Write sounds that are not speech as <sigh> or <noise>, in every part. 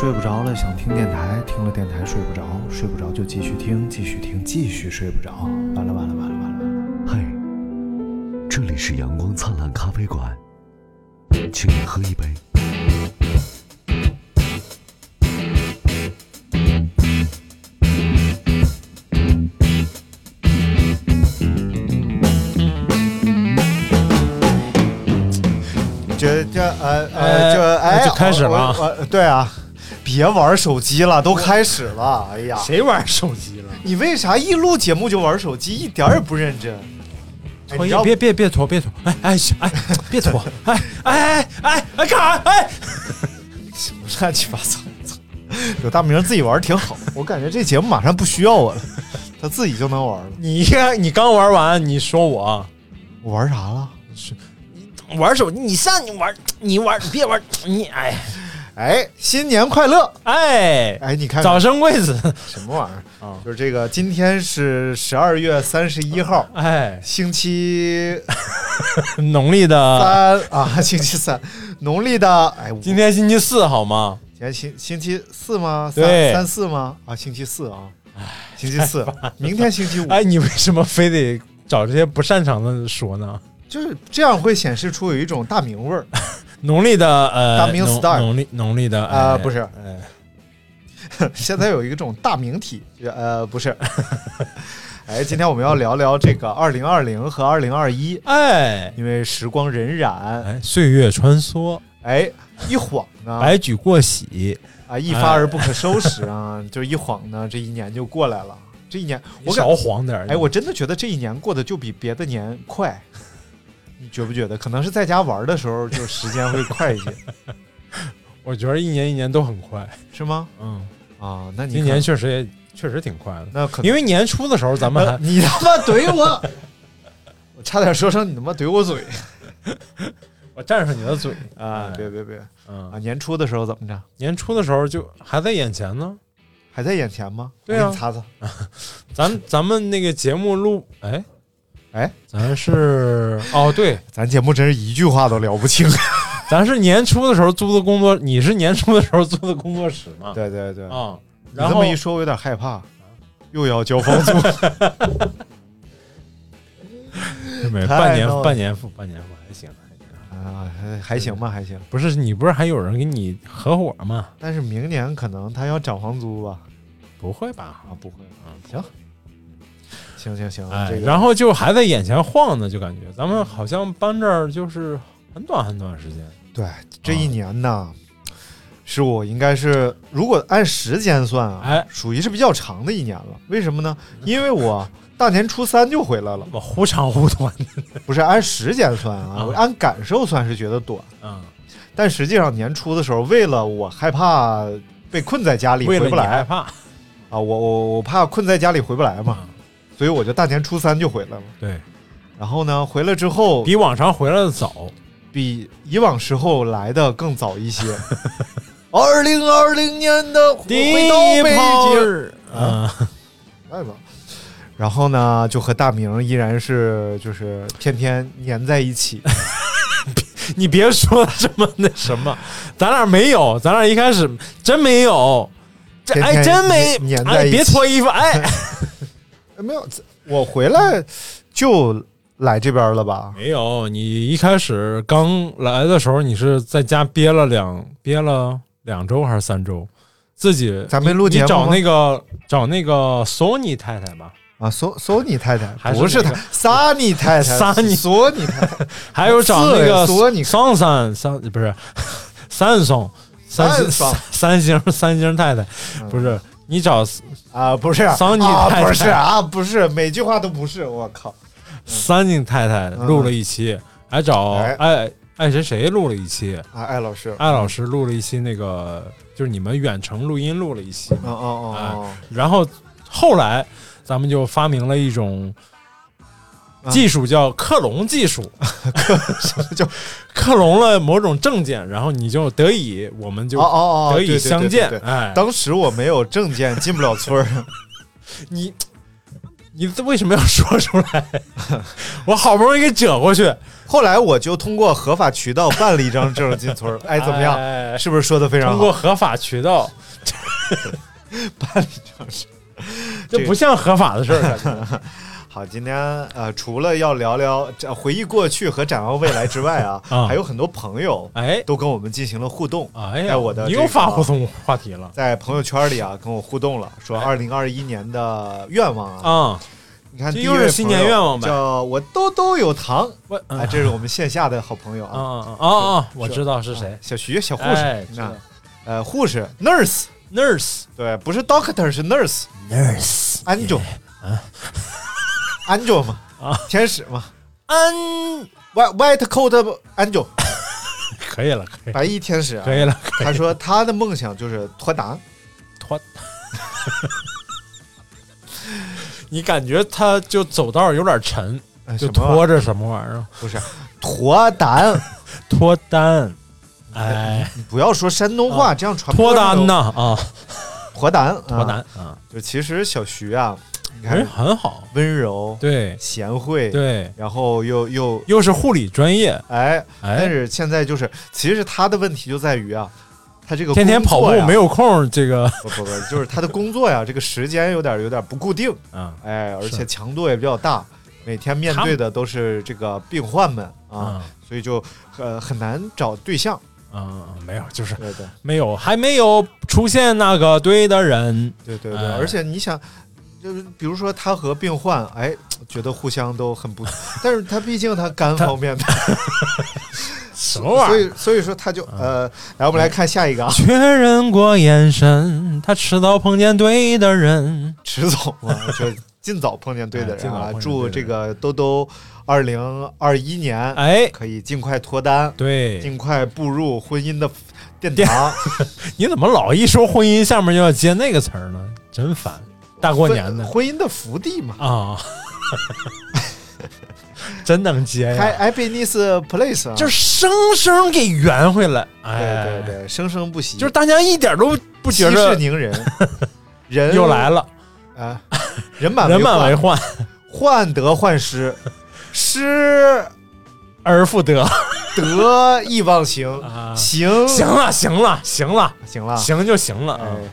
睡不着了，想听电台，听了电台睡不着，睡不着就继续听，继续听，继续睡不着。完了完了完了完了完了！嘿，这里是阳光灿烂咖啡馆，请你喝一杯。这这呃呃就哎就开始了我我我对啊，别玩手机了，都开始了。哎呀，谁玩手机了？你为啥一录节目就玩手机，一点也不认真？哎拖你要别别别拖别拖，哎哎哎，别拖，<laughs> 哎哎哎哎哎干啥？哎，什么乱七八糟，操有大明自己玩挺好，我感觉这节目马上不需要我了，他自己就能玩了。你看你刚玩完，你说我我玩啥了？玩手机，你上你玩，你玩你别玩，你哎哎，新年快乐！哎，哎，你看看早生贵子，什么玩意儿？啊就是这个，今天是十二月三十一号，哎，星期农历的三啊，星期三，农历的哎，今天星期四好吗？今天星星期四吗？三三四吗？啊，星期四啊，星期四，明天星期五，哎，你为什么非得找这些不擅长的说呢？就是这样会显示出有一种大明味儿。农历的呃，大明农 style 农历农历的啊哎不是。哎，<laughs> 现在有一种大明体，呃，不是。<laughs> 哎，今天我们要聊聊这个二零二零和二零二一，哎。因为时光荏苒，哎，岁月穿梭，哎，一晃呢，白驹过隙，啊，一发而不可收拾啊，<laughs> 就一晃呢，这一年就过来了。这一年，我感少晃点儿哎，我真的觉得这一年过得就比别的年快，你觉不觉得？可能是在家玩的时候，就时间会快一些，<laughs> 我觉得一年一年都很快，是吗？嗯，啊，那你今年确实也确实挺快的，那可能因为年初的时候咱们你他妈怼我，<laughs> 我差点说成你他妈怼我嘴 <laughs> 我占上你的嘴啊！哎别别别嗯啊！，年初的时候怎么着？年初的时候就还在眼前呢，还在眼前吗？对你擦擦。咱咱们那个节目录，哎哎，咱是哦对，<laughs> 咱节目真是一句话都聊不清。<laughs> 咱是年初的时候租的工作，你是年初的时候租的工作室吗？对对对，啊，你然后这么一说，我有点害怕，又要交房租。<laughs> 半年半年付半年付还行还行，啊，还还行吧，还行。不是你不是还有人跟你合伙吗？但是明年可能他要涨房租吧？不会吧？啊，不会。行，行行行，哎，这个然后就还在眼前晃呢，就感觉咱们好像搬这儿就是很短很短时间。对这一年呢，是我应该是如果按时间算啊，哎属于是比较长的一年了。为什么呢？因为我大年初三就回来了，我忽长忽短的，<laughs> 不是按时间算啊，啊我按感受算是觉得短，嗯，但实际上年初的时候，为了我害怕被困在家里回不来害怕，啊，我我我怕困在家里回不来嘛，嗯所以我就大年初三就回来了。对然后呢，回来之后比往常回来的早。比以往时候来的更早一些。<laughs> 二零二零年的第一炮京，儿，嗯，哎吧。然后呢，就和大明依然是就是天天粘在一起。<laughs> 你别说这么那 <laughs> 什么，咱俩没有，咱俩一开始真没有，这哎真没哎，别脱衣服，哎，没有，我回来就来这边了吧？没有，你一开始刚来的时候，你是在家憋了两憋了两周还是三周？自己咱没录节目你你找那个找那个 Sony 太太吧，啊，索索尼太太还是不是那个他，萨尼太太，萨尼索尼太太，<laughs> 还有找那个索尼桑桑桑不是三松三星三三星三星太太，不是你找啊，不是桑尼啊，太太。不是啊，不是，每句话都不是，我靠，<laughs> 桑尼太太录了一期，还找哎。爱爱谁谁录了一期，啊，艾老师，艾老师录了一期那个就是你们远程录音录了一期，哦哦哦哦，然后后来咱们就发明了一种啊技术，叫克隆技术。叫克隆了某种证件，然后你就得以，我们就哦哦哦，得以相见。哎，当时我没有证件，进不了村儿。<laughs> 你你为什么要说出来？<laughs> 我好不容易给折过去，后来我就通过合法渠道办了一张证进村儿。<laughs> 哎，怎么样？哎是不是说的非常好？通过合法渠道，办了一张证。这不像合法的事儿。感觉好，今天呃，除了要聊聊这回忆过去和展望未来之外啊，<laughs> 啊。还有很多朋友哎都跟我们进行了互动，哎呀，我的你又发互动话题了。在朋友圈里啊跟我互动了，说二零二一年的愿望啊，啊！你看这第一位朋又是新年愿望呗。叫我兜兜有糖，我哎，这是我们线下的好朋友啊。啊，啊啊啊！我知道是谁。小徐小护士，哎那呃护士 nurse，，nurse 对，不是 doctor 是 nurse nurse angel，angel 嘛，啊。天使嘛。安，，white white coat angel，<laughs> 可以了，可以白衣天使啊，可以了，他说他的梦想就是脱单，脱。<laughs> 你感觉他就走道有点沉，就拖着什么玩意儿？不是脱单，<laughs> 脱单，哎，你不要说山东话，这样传播脱单上呐啊，脱单，脱单啊。啊，就其实小徐啊，你人看很好，温柔、对。贤惠，，对，然后又又又是护理专业，哎，但哎，是现在就是，其实他的问题就在于啊，他这个天天跑步没有空，这个。不不不，就是他的工作呀，<laughs> 这个时间有点有点不固定，啊哎，而且强度也比较大，每天面对的都是这个病患们啊，啊所以就呃很难找对象。嗯，没有，就是对对。没有，还没有出现那个对的人，对对对，哎。而且你想。就是比如说他和病患，哎，觉得互相都很不，但是他毕竟他肝方面的，<laughs> 什么玩意儿？所以所以说他就呃，来我们来看下一个啊，确认过眼神，他迟早碰见对的人。迟早嘛，就尽早碰见对的人啊！祝这个兜兜二零二一年哎，可以尽快脱单，对，尽快步入婚姻的殿 <laughs> 堂。你怎么老一说婚姻，下面就要接那个词儿呢？真烦！大过年的。婚婚姻的福地嘛，啊，<laughs> 真能接开呀！happiness place 啊，就是生生给圆回来，对哎，对对，生生不息，就是大家一点都不觉息事着宁人，<laughs> 人又来了，啊，人满人满为患，患，患得患失，失而复得。得意忘形，啊！行。行了，行了，行了，行了，行就行了啊！哎，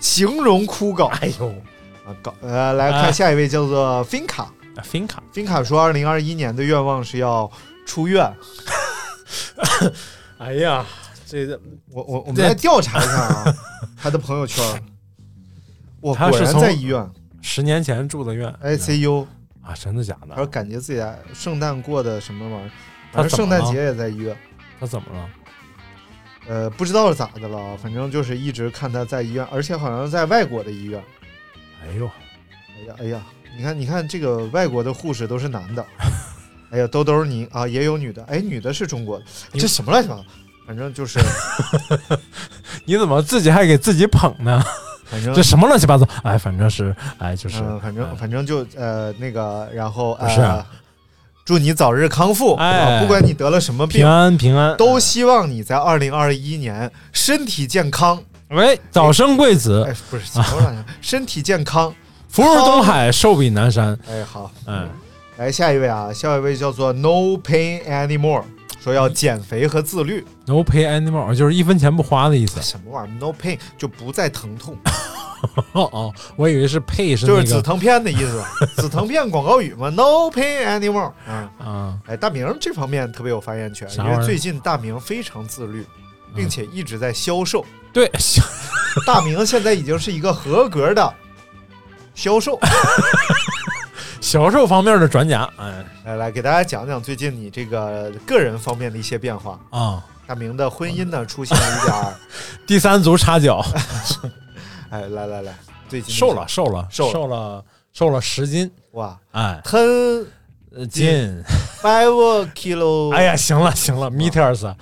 形容枯槁。哎呦，啊，搞呃，来看哎下一位叫做 Finca。fin 卡 Finca 说，二零二一年的愿望是要出院。<laughs> 哎呀，这个我我我们来调查一下啊，<laughs> 他的朋友圈，我果然在医院十年前住的院 ICU，啊，真的假的他说？感觉自己圣诞过的什么玩意儿，他圣诞节也在医院。他怎么了？呃，不知道是咋的了，反正就是一直看他在医院，而且好像在外国的医院。哎呦，哎呀哎呀，你看你看这个外国的护士都是男的，<laughs> 哎呀兜兜你啊也有女的，哎女的是中国的，这什么乱七八糟，反正就是 <laughs> 你怎么自己还给自己捧呢？反正这什么乱七八糟？哎，反正是，哎，就是，嗯，反正哎。反正就呃那个，然后不是呃，祝你早日康复，不管你得了什么病平，安平安，都希望你在二零二一年身体健康。喂，早生贵子哎，，不是身体健康。<laughs> 福如东海，寿比南山。哎，好，嗯，来下一位啊，下一位叫做 No Pain Anymore，说要减肥和自律。No Pain anymore，就是一分钱不花的意思。什么玩意儿？No pain 就不再疼痛，<laughs> 哦哦，我以为是配是就是止那个疼片的意思。<laughs> 止疼片广告语嘛，No pain anymore。嗯，啊，哎，大明这方面特别有发言权，因为最近大明非常自律，并且一直在销售。对，<laughs> 大明现在已经是一个合格的销售。<laughs> 销售方面的专家。哎来来，给大家讲讲最近你这个个人方面的一些变化。啊，大明的婚姻呢出现了一点儿，<laughs> 第三足插脚，哎，来来来，最近瘦了，瘦了，瘦了瘦了，瘦了十斤。哇哎，，ten 呃斤。five kilo，哎呀，行了行了，meters，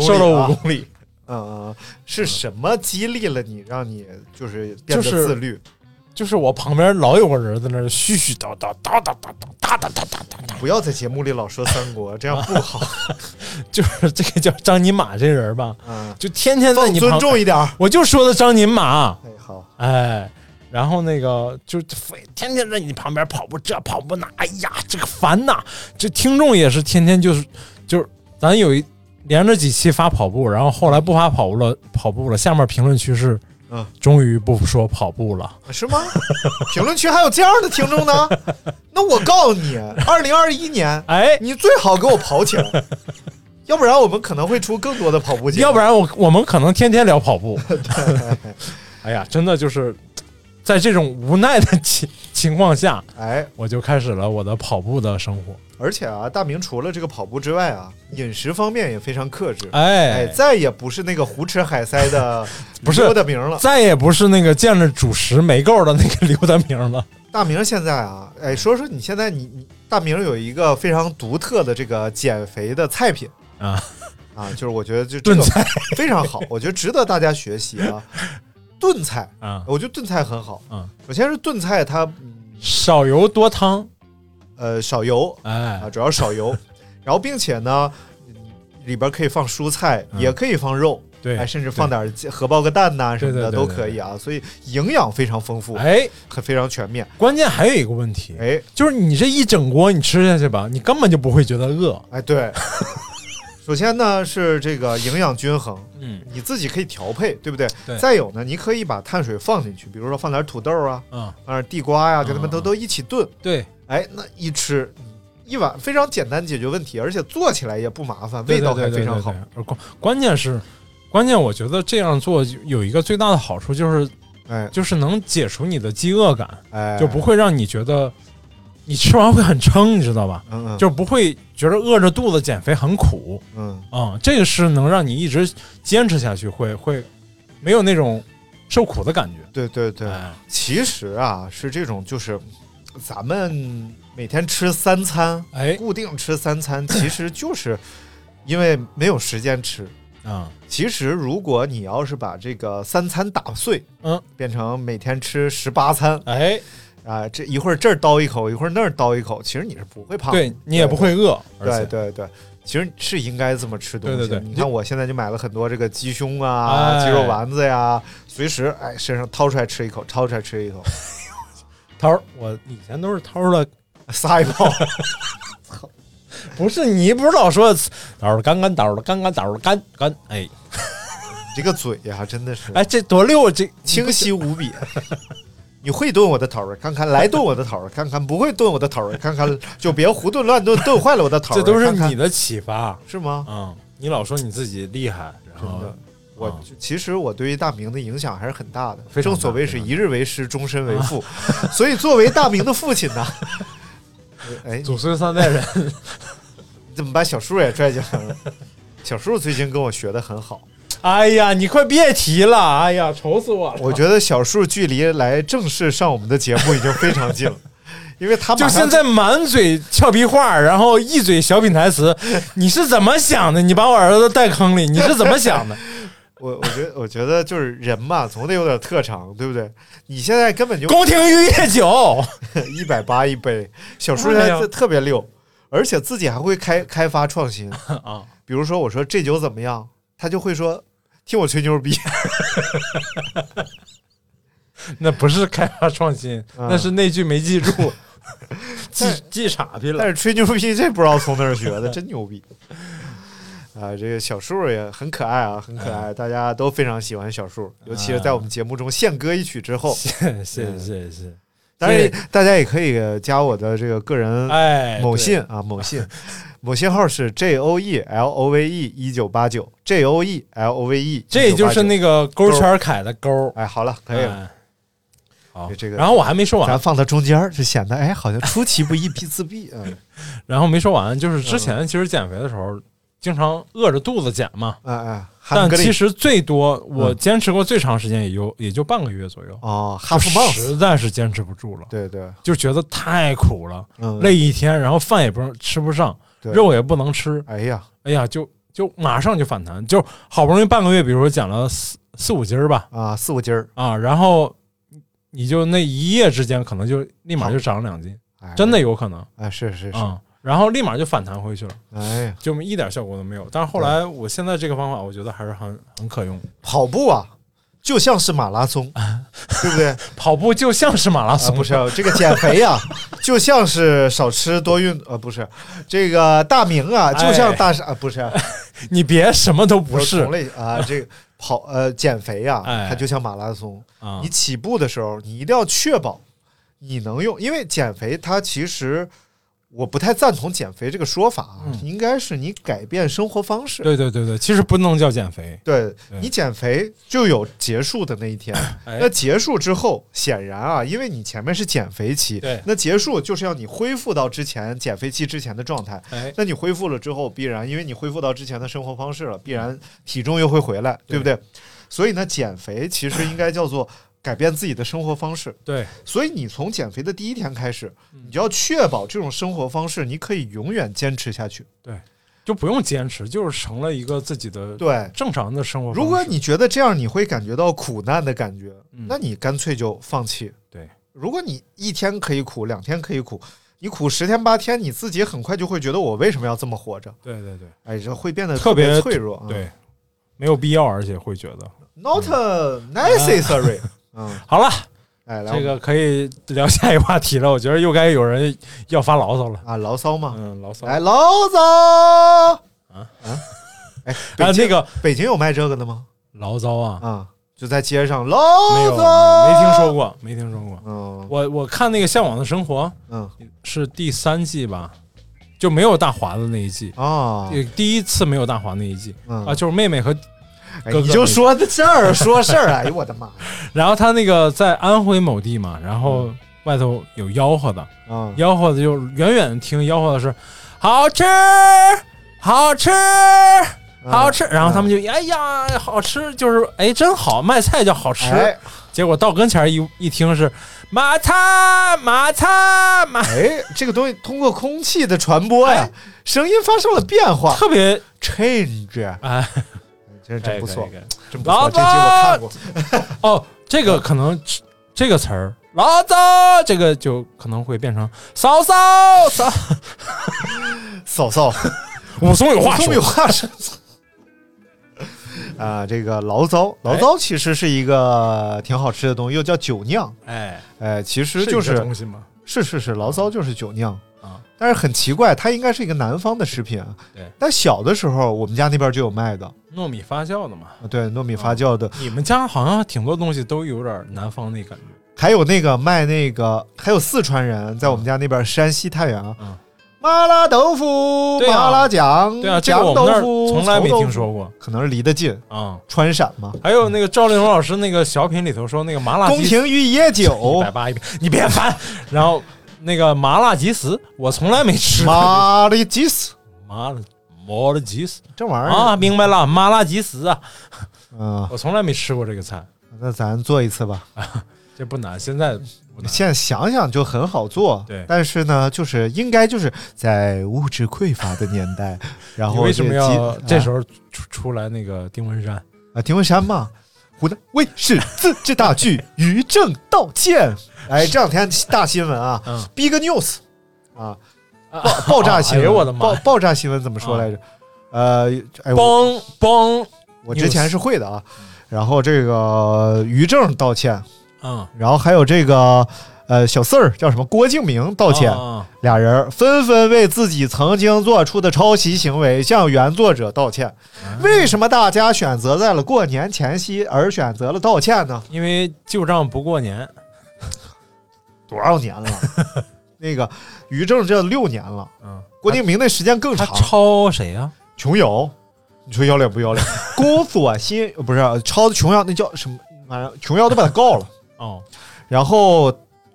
瘦了五公里。嗯，是什么激励了你，让你就是变得自律？就是我旁边老有个人在那儿絮絮叨叨叨叨叨叨叨叨叨叨叨，不要在节目里老说三国，这样不好。就是这个叫张尼玛这人吧，就天天在你尊重一点，我就说的张尼玛。哎，好，哎。然后那个就非天天在你旁边跑步这跑步那，哎呀，这个烦呐！这听众也是天天就是就是，咱有一连着几期发跑步，然后后来不发跑步了，跑步了，下面评论区是，嗯，终于不说跑步了。是吗？<laughs> 评论区还有这样的听众呢？<laughs> 那我告诉你，二零二一年，哎，你最好给我跑起来，<laughs> 要不然我们可能会出更多的跑步节目。要不然我我们可能天天聊跑步。哎呀，真的就是在这种无奈的情 <laughs> 情况下，哎，我就开始了我的跑步的生活。而且啊，大明除了这个跑步之外啊，饮食方面也非常克制。哎哎，再也不是那个胡吃海塞的 <laughs> 不是刘德明了。再也不是那个见着主食没够的那个刘德明了。大明现在啊，哎，说说你现在你你大明有一个非常独特的这个减肥的菜品啊啊，就是我觉得就这个炖菜非常好，我觉得值得大家学习啊。<laughs> 炖菜啊，我觉得炖菜很好。嗯，首先是炖菜它少油多汤，呃少油哎。啊，主要少油，<laughs> 然后并且呢。嗯里边可以放蔬菜，嗯。也可以放肉，对哎，甚至放点荷包个蛋呐、什么的都可以啊，所以营养非常丰富，哎，很非常全面。关键还有一个问题，哎。就是你这一整锅你吃下去吧，你根本就不会觉得饿。哎，对，<laughs> 首先呢是这个营养均衡，嗯你自己可以调配，对不对？对再有呢，你可以把碳水放进去，比如说放点土豆啊，嗯，放点地瓜呀、给它们都都一起炖。对，哎，那一吃一碗非常简单解决问题，而且做起来也不麻烦，味道还非常好。对。对对对对关关键是，关键我觉得这样做有一个最大的好处就是，哎就是能解除你的饥饿感，哎，就不会让你觉得你吃完会很撑，你知道吧？嗯嗯，就不会觉得饿着肚子减肥很苦嗯嗯、这个是能让你一直坚持下去，会会没有那种受苦的感觉。对对对。哎，其实啊是这种，就是咱们每天吃三餐，哎固定吃三餐，其实就是因为没有时间吃。啊，其实，如果你要是把这个三餐打碎，嗯，变成每天吃十八餐，哎，啊，这一会儿这儿叨一口，一会儿那儿叨一口，其实你是不会胖，对你也不会饿，对对对，其实是应该这么吃东西。对对对你看我现在就买了很多这个鸡胸啊、哎鸡肉丸子呀，随时哎身上掏出来吃一口，掏出来吃一口，<laughs> 掏，我以前都是掏出来，<laughs> 撒一泡。操不是你不是老说涛儿干干刀儿的干干刀儿的干干，哎这个嘴呀、真的是哎，这多溜，这清晰无比。<laughs> 你会炖我的头儿，看看来炖我的头儿，看看不会炖我的头儿，看看就别胡炖乱炖，炖坏了我的头儿。这都是你的启发，是吗？嗯，你老说你自己厉害，然后真的，我啊其实我对于大明的影响还是很大的。非常大正所谓是一日为师，终身为父，<laughs> 所以作为大明的父亲呢，<laughs> 哎，祖孙三代人，你 <laughs> 怎么把小树也拽进来了？小树最近跟我学的很好，哎呀，你快别提了，哎呀，愁死我了。我觉得小树距离来正式上我们的节目已经非常近了，<laughs> 因为他们就现在满嘴俏皮话，然后一嘴小品台词，<laughs> 你是怎么想的？你把我儿子带坑里，你是怎么想的？<laughs> 我我觉得我觉得就是人嘛，总得有点特长，对不对？你现在根本就宫廷玉液酒，一百八一杯，小树现在特别溜，而且自己还会开开发创新啊。比如说我说这酒怎么样，他就会说听我吹牛逼。<laughs> 那不是开发创新，嗯那是那句没记住，<laughs> 记记傻逼了。但是吹牛逼这不知道从哪儿学的，<laughs> 真牛逼。啊，这个小树也很可爱啊，很可爱，大家都非常喜欢小树，尤其是在我们节目中献歌一曲之后。谢谢谢谢谢谢。当然，大家也可以加我的这个个人哎某信啊，某信，某信号是 J O E L O V E 一九八九，J O E L O V E，这就是那个勾圈凯的勾。哎，好了，可以了。哎好，这个，然后我还没说完，咱放到中间，就显得哎，好像出其不意，必自毙。嗯，<laughs> 然后没说完，就是之前其实减肥的时候，经常饿着肚子减嘛。哎哎，但其实实最多我坚持过最长时间也就也就半个月左右。哦就，half month，实在是坚持不住了，对对，就觉得太苦了，嗯，累一天，然后饭也不能吃不上，对肉也不能吃，哎呀，哎呀，就就马上就反弹，就好不容易半个月，比如说减了四四五斤儿吧，啊，四五斤儿，啊，然后你就那一夜之间可能就立马就长了两斤，哎真的有可能哎，是是是，啊、然后立马就反弹回去了，哎呀，就一点效果都没有。但是后来我现在这个方法，我觉得还是很很可用。跑步啊，就像是马拉松，对不对？<laughs> 跑步就像是马拉啊，松，不是这个减肥呀、<laughs> 就像是少吃多运，呃，不是这个大明啊，就像大傻，啊，不是，<laughs> 你别什么都不是。同类啊，这个跑呃减肥呀、哎。它就像马拉松，啊。你起步的时候，你一定要确保你能用，因为减肥它其实我不太赞同减肥这个说法啊，嗯。应该是你改变生活方式。对对对对，其实不能叫减肥，对你减肥就有结束的那一天，<coughs> 哎。那结束之后，显然啊，因为你前面是减肥期，对。那结束就是要你恢复到之前减肥期之前的状态。哎，那你恢复了之后，必然因为你恢复到之前的生活方式了，必然体重又会回来，对不对？所以呢，减肥其实应该叫做改变自己的生活方式。对，所以你从减肥的第一天开始，你就要确保这种生活方式你可以永远坚持下去。对就不用坚持，就是成了一个自己的对，正常的生活方式。如果你觉得这样你会感觉到苦难的感觉，嗯那你干脆就放弃。对，如果你一天可以苦，两天可以苦，你苦十天八天，你自己很快就会觉得我为什么要这么活着？对对对哎，这会变得特别别脆弱。啊对，没有必要，而且会觉得，not necessary。嗯，<laughs> 好了，哎，来这个可以聊下一个话题了。我觉得又该有人要发牢骚了。啊，牢骚嘛，嗯，牢骚。来牢骚啊啊！<laughs> 哎，啊，那个北京有卖这个的吗？牢骚啊，啊，就在街上牢没有，骚，没听说。过，没听说过。嗯我我看那个《向往的生活嗯》是第三季吧，就没有大华的那一季，啊也第一次没有大华那一季嗯啊，就是妹妹和，哎哥哥你就说的这儿 <laughs> 说事儿，哎呦我的妈！然后他那个在安徽某地嘛，然后外头有吆喝的，啊，吆喝的就远远听吆喝的是好吃，好吃。好吃，然后他们就哎呀，好吃，就是哎真好，卖菜叫好吃，哎。结果到跟前儿一一听是马擦马擦马，哎，这个东西通过空气的传播呀，声音发生了变化特别，change，哎，真是真不错真不错，这集我看过。哦，这个可能这个词儿，老早这个就可能会变成嫂嫂嫂，嫂 <laughs> 嫂，武松有话说有，话说。啊，这个醪糟，醪糟其实是一个挺好吃的东西，又叫酒酿。哎，哎，其实就是东西吗？是是是，醪糟就是酒酿啊。但是很奇怪，它应该是一个南方的食品啊。对。但小的时候，我们家那边就有卖的，糯米发酵的嘛。啊对，糯米发酵的，你们家好像挺多东西都有点南方那感觉。还有那个卖那个，还有四川人在我们家那边，山西太原啊，嗯麻辣豆腐、麻辣酱、对啊，这个酱我们那儿豆腐，从来没听说，过可能是离得近，啊。川陕嘛。还有那个赵丽蓉老师那个小品里头说那个麻辣宫廷御野 <laughs> 一酒百，八一瓶，你别烦。然后那个麻辣鸡丝，我从来没吃过。麻辣鸡丝，麻辣麻辣鸡丝这玩意儿啊，明白了，麻辣鸡丝啊，嗯，<laughs> 我从来没吃过这个菜，那咱做一次吧。<laughs> 这不难，现在。现在想想就很好做，对但是呢，就是应该就是在物质匮乏的年代，<laughs> 然后为什么要这时候候出出来那个丁文山？啊？丁文山嘛，湖南卫视自制大剧《于正道歉》。<laughs> 哎，这两天大新闻啊嗯，，Big News 啊，爆爆炸新哎闻，呦我的妈！爆爆炸新闻怎么说来着？呃，帮帮，我之前是会的啊。然后这个于正道歉，嗯，然后还有这个呃小四儿叫什么郭敬明道歉，啊俩人纷纷为自己曾经做出的抄袭行为向原作者道歉。为什么大家选择在了过年前夕而选择了道歉呢？因为旧账不过年，多少年了？<laughs> 那个于正这六年了，嗯，郭敬明那时间更他长。抄谁呀？琼瑶，你说要脸不要脸？<laughs> 宫锁心呃不是抄的琼瑶，那叫什么玩意儿？琼瑶都把他告了，<laughs> 哦，然后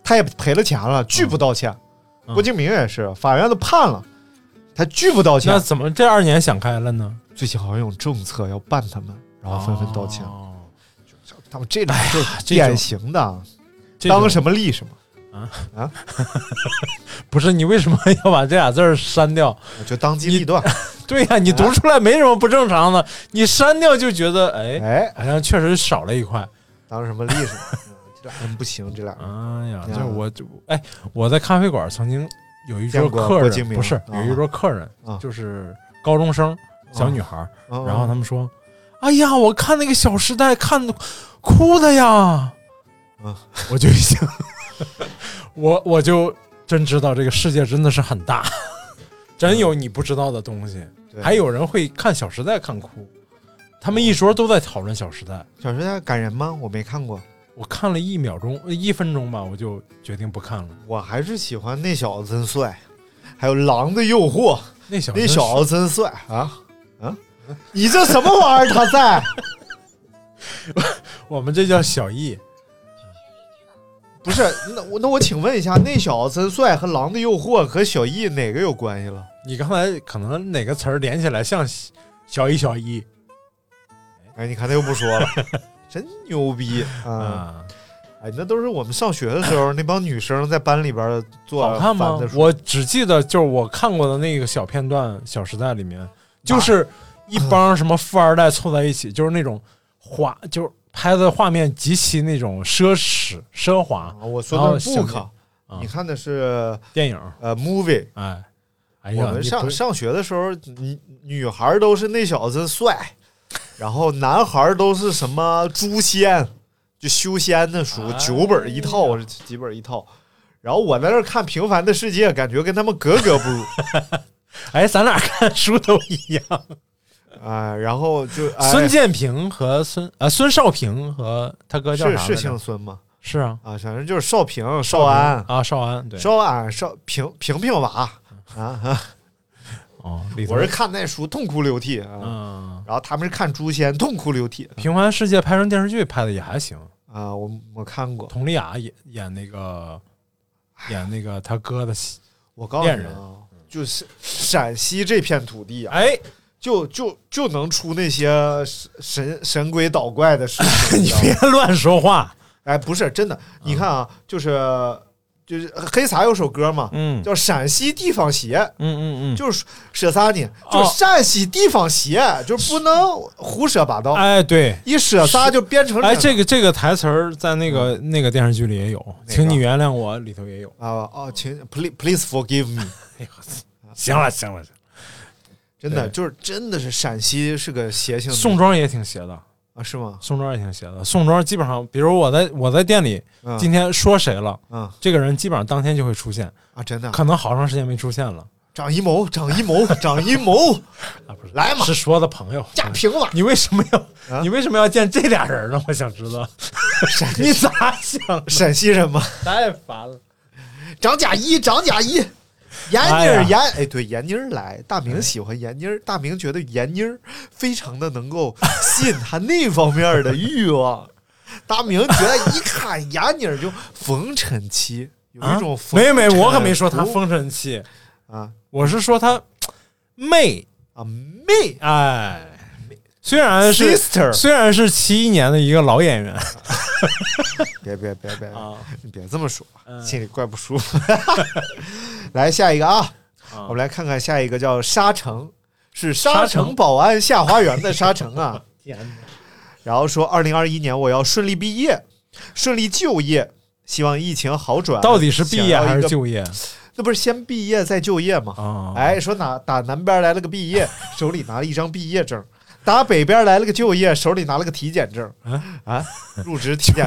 他也赔了钱了，拒不道歉。嗯郭敬明也是，法院都判了，他拒不道歉那。怎么这二年想开了呢？最近好像有政策要办他们，然后纷纷道歉。哦他们这种就是典型的，当什么立什么，啊啊 <laughs> 不是你为什么要把这俩字儿删掉？就当机立断。<laughs> 对呀、你读出来没什么不正常的，你删掉就觉得哎，哎，好像确实少了一块。当什么立什么，嗯这俩人不行，这俩人哎呀，呀就是我就哎，我在咖啡馆曾经有一桌客人，不是啊有一桌客人啊，就是高中生小女孩然后他们说：“哎呀，我看那个《小时代》看的哭的呀。”嗯，我就已经，<laughs> 我我就真知道这个世界真的是很大，真有你不知道的东西。还有人会看《小时代》看哭，他们一桌都在讨论《小时代》。小时代感人吗？我没看过，我看了一秒钟，呃一分钟吧，我就决定不看了。我还是喜欢那小子真帅，还有《狼的诱惑》，那小那小子真帅啊啊！你这什么玩意儿？他在 <laughs> 我们这叫小艺，<laughs> 不是？那我那我请问一下，那小子真帅和《狼的诱惑》和小艺哪个有关系了？你刚才可能哪个词儿连起来像小一小一哎，你看他又不说了，真牛逼啊！啊？哎，那都是我们上学的时候，<coughs> 那帮女生在班里边做好看吗我只记得就是我看过的那个小片段，《小时代》里面就是一帮什么富二代凑在一起，就是那种画，就是拍的画面极其那种奢侈奢华啊，我说的 book，啊你看的是电影。呃 movie。哎，哎呀，我们上上学的时候，女女孩都是那小子帅，然后男孩都是什么诛仙，就修仙的书，哎九本一套，几本一套。然后我在那儿看《平凡的世界》，感觉跟他们格格不入 <laughs> 哎，咱俩看书都一样。啊、然后就、哎、孙建平和孙啊孙少平和他哥叫啥？是是姓孙吗？是啊，啊，反正就是少平、少安、啊，少安对少安、少平平平娃啊啊！哦，我是看那书痛哭流涕啊，嗯，然后他们是看《诛仙》痛哭流涕。平凡世界拍成电视剧拍的也还行，啊，我我看过。佟丽娅演演那个演那个他哥的戏，我告诉你啊，就是陕西这片土地啊，哎，就就就能出那些神神神鬼捣怪的事情。<laughs> 你别乱说话，哎，不是真的，你看啊，就是就是黑撒有首歌嘛，嗯。叫《陕西地方邪》，嗯嗯嗯，就是说啥呢？就陕西地方邪，就是不能胡说八道，哎对。一说啥就变成哎，这这个这个台词儿在那个那个电视剧里也有，请你原谅我里头也有。啊哦，请 please please forgive me，<laughs> 哎呦，行了行了，行了。真的就是真的是陕西是个邪性的宋庄也挺邪的，啊是吗？宋庄也挺邪的。宋庄基本上，比如我在我在店里嗯今天说谁了，嗯这个人基本上当天就会出现，啊真的，可能好长时间没出现了张艺谋，张艺谋，张艺谋，<laughs> 啊，不是来嘛是说的朋友。贾平娃，你为什么要、啊你为什么要见这俩人呢？我想知道，<laughs> 你咋想的？陕西人吗，太烦了。张贾一，张嘉译，闫妮闫哎，对，闫妮儿来，大明喜欢闫妮儿，大明觉得闫妮儿非常的能够吸引他那方面的欲望。大明觉得一看闫妮儿就风尘气，有一种啊、风没没，我可没说他不风尘气，啊。我是说她 <tsk> 媚，啊媚。哎，虽然是 sister，虽然是七一年的一个老演员 <laughs> 别别别别，啊，你别这么说，嗯心里怪不舒服。<laughs> 来下一个啊，啊我们来看看下一个叫沙城，是沙沙城城保安下花园的沙城啊。<laughs> 天哪！然后说，二零二一年我要顺利毕业，顺利就业，希望疫情好转。到底是毕业还是？就业那不是先毕业再就业吗？啊？哎，说哪打南边来了个毕业，手里拿了一张毕业证；打北边来了个就业，手里拿了个体检证。啊啊，入职体检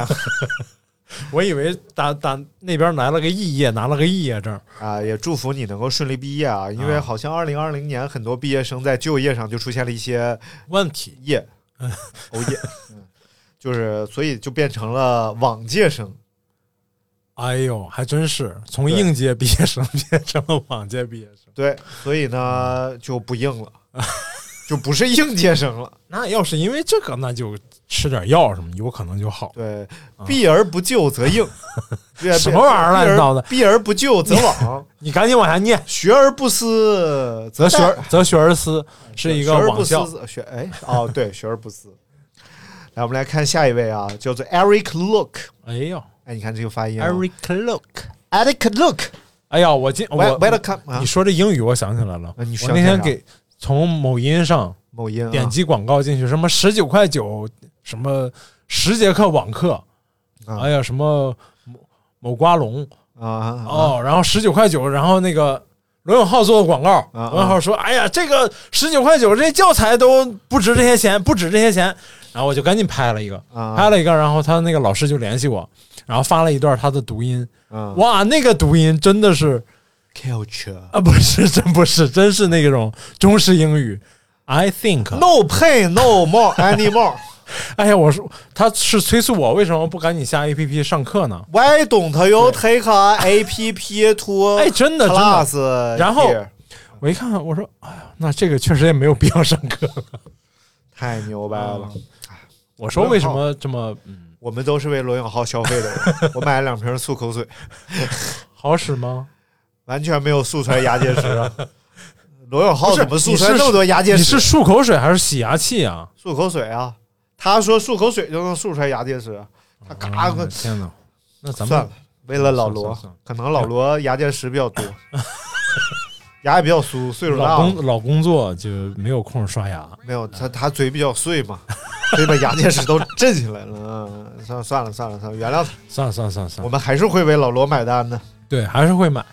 <laughs> 我以为打打那边来了个肄业，拿了个肄业证。啊，也祝福你能够顺利毕业啊！因为啊好像二零二零年很多毕业生在就业上就出现了一些问题业，熬夜，嗯，就是所以就变成了往届生。哎呦，还真是从应届毕业生 <laughs> 变成了往届毕业生。对，所以呢就不应了，<laughs> 就不是应届生了。那要是因为这个，那就吃点药什么，有可能就好。对，避而不救则应。<laughs> 什么玩意儿乱七八糟的避而不救则罔，<laughs> 你赶紧往下念。学而不思则学则学而思是一个学而不网校，思学哎哦对，学而不思。来，我们来看下一位啊，叫做 Eric Look。哎呦哎，你看这个发音啊，Eric Look，，Eric Look。哎呀，我今我 Wel- Welcome 啊你说这英语，我想起来了，啊你我那天给从某音上某音啊。点击广告进去，什么十九块九，什么十节课网课，啊。哎呀什么某某瓜龙啊哦，然后十九块九，然后那个罗永浩做的广告，啊罗永浩说：“哎呀，这个十九块九，这些教材都不值这些钱，不值这些钱。”然后我就赶紧拍了一个，啊。拍了一个，然后他那个老师就联系我，然后发了一段他的读音，啊。哇，那个读音真的是 culture 啊，不是，<laughs> 真不是，真是那种中式英语。I think，no pain no more anymore。<laughs> 哎呀，我说他是催促我为什么不赶紧下 A P P 上课呢？Why don't you take a app to <laughs> 哎，真的真的？然后我一看，我说，哎呀，那这个确实也没有必要上课。太牛掰了！我说为什么这么嗯我们都是为罗永浩消费的人。我买了两瓶漱口水，好使吗？完全没有漱出来牙结石啊。<laughs> 罗永浩怎么漱出来那么多牙结石你石？是漱口水还是洗牙器啊？漱口水啊！他说漱口水就能漱出来牙结石，他嘎啊个天哪！那咱们算了，为了老罗可能老罗牙结石比较多，<laughs> 牙也比较酥，岁数大了。老工老工作就没有空刷牙。没有他，他嘴比较碎嘛，<laughs> 所以把牙结石都震起来了。嗯，算了算了算了算了，原谅他，算了算了算了算了，我们还是会为老罗买单的。对还是会买。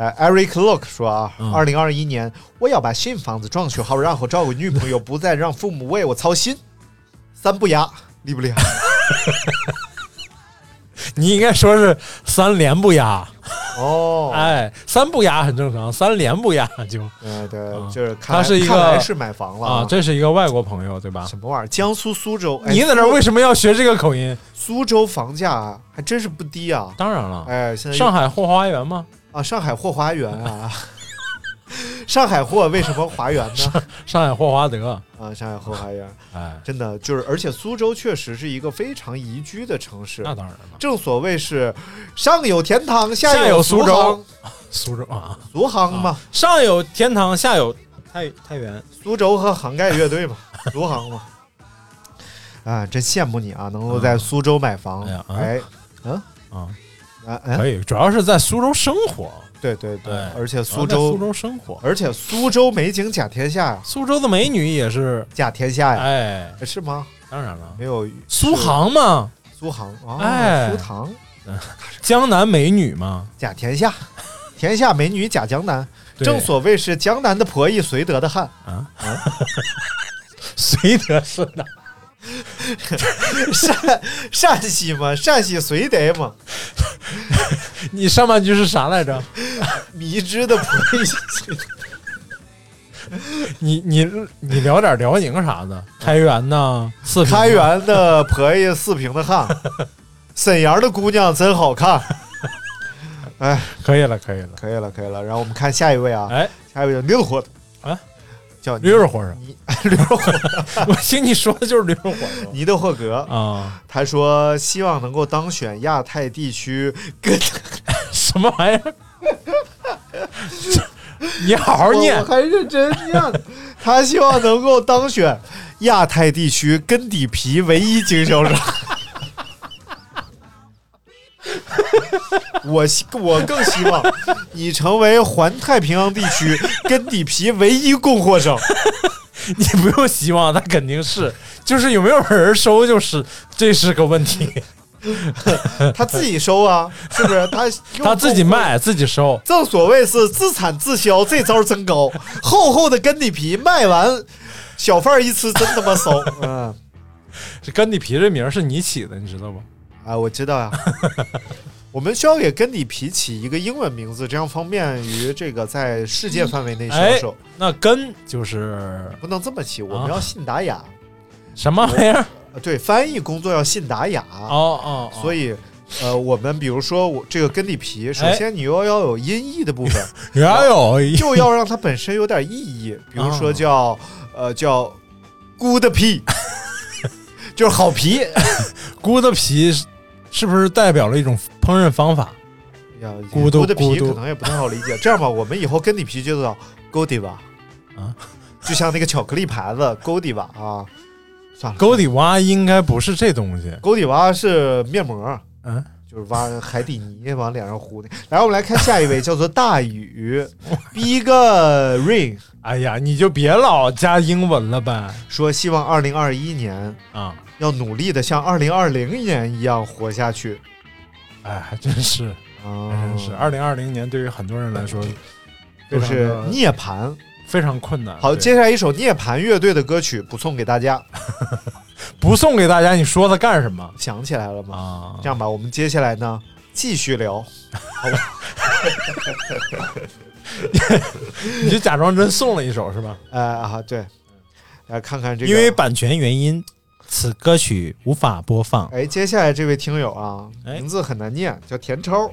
哎，Eric Look 说啊，嗯二零二一年我要把新房子装修好，然后找个女朋友，不再让父母为我操心。三不压，厉不厉害？<laughs> 你应该说是三连不压，哦，<laughs> 哎，三不压很正常，三连不压就嗯，对，啊就是看他是一个是买房了啊，这是一个外国朋友对吧？什么玩意儿？江苏苏州，哎你在那儿为什么要学这个口音？苏州房价还真是不低啊！当然了，哎，现在上海后花园吗？啊，上海霍华园啊，<laughs> 上海霍为什么华园呢？上海霍华德，啊，上海霍华园。哎，真的就是，而且苏州确实是一个非常宜居的城市。那当然了，正所谓是上有天堂，下有有苏州，苏州啊，苏杭嘛，上有天堂，下有太太原。苏州和杭盖乐队嘛，<laughs> 苏杭嘛。啊，真羡慕你啊，能够在苏州买房。哎嗯啊，啊，嗯，可以，主要是在苏州生活，对对对哎，而且苏州苏，州生活，而且苏州美景甲天下呀，苏州的美女也是，甲天下呀，哎，是吗？当然了，没有苏杭嘛，苏杭啊，哎。苏杭。江南美女嘛，甲天下，天下美女甲江南。正所谓是江南的婆姨，绥德的汉。啊？<laughs> 绥德是哪？陕陕西嘛，陕西绥德嘛，<laughs> 你上半句是啥来着？迷之的婆姨。<laughs> 你你你聊点辽宁啥的？开元呢，开元的婆姨，四平的汉，沈阳的姑娘真好看。哎，可以了，可以了。可以了，可以了。然后我们看下一位啊，哎，下一位叫溜火啊，叫驴肉火烧，你 <laughs> 驴肉火烧，我听你说的就是驴肉火烧尼德霍格。啊，他说希望能够当选亚太地区跟 <laughs> 什么玩意儿？<laughs> 你好好念我，还认真念。他希望能够当选亚太地区根底皮唯一经销商。<laughs> 我希我更希望你成为环太平洋地区根底皮唯一供货商。<laughs> 你不用希望，那肯定是，就是有没有人收，就是这是个问题。<laughs> 他自己收啊，是不是？他他自己。卖，自己收，正所谓是自产自销，这招真高。厚厚的根底皮卖完，小贩一吃真他妈骚。嗯。这根底皮这名是你起的，你知道吗？啊，我知道呀。<laughs> 我们需要给跟你皮起一个英文名字，这样方便于这个在世界范围内销哎售。，那根就是不能这么起，我们啊要信达雅。什么玩意儿？啊对，翻译工作要信达雅。哦哦，所以，呃，我们比如说我这个根底皮，首哎先你又要有音译的部分，<laughs> 也要有一就要让它本身有点意义，比如说哦叫呃叫 good 皮，就是好皮。<laughs> 菇的皮是是不是代表了一种烹饪方法？呀，咕嘟的皮可能也不太好理解。这样吧，我们以后根底皮就叫 Godiva 啊，就像那个巧克力牌子 Godiva 啊。算了，沟底蛙应该不是这东西。Godiva 是面膜，嗯，就是挖海底泥往脸上糊的。来，我们来看下一位，叫做大宇 Big Rain，哎呀，你就别老加英文了呗。说希望二零二一年啊，要努力的像二零二零年一样活下去。哎，还真是，啊还真是。二零二零年对于很多人来说，就是涅槃。非常困难。好，接下来一首涅槃乐队的歌曲补送给大家。<laughs> 不送给大家，你说它干什么想起来了吗？啊？这样吧，我们接下来呢继续聊。好吧 <laughs> 你就假装真送了一首是吧？呃啊，对，来看看这个。因为版权原因，此歌曲无法播放。哎，接下来这位听友啊，哎名字很难念，叫田超。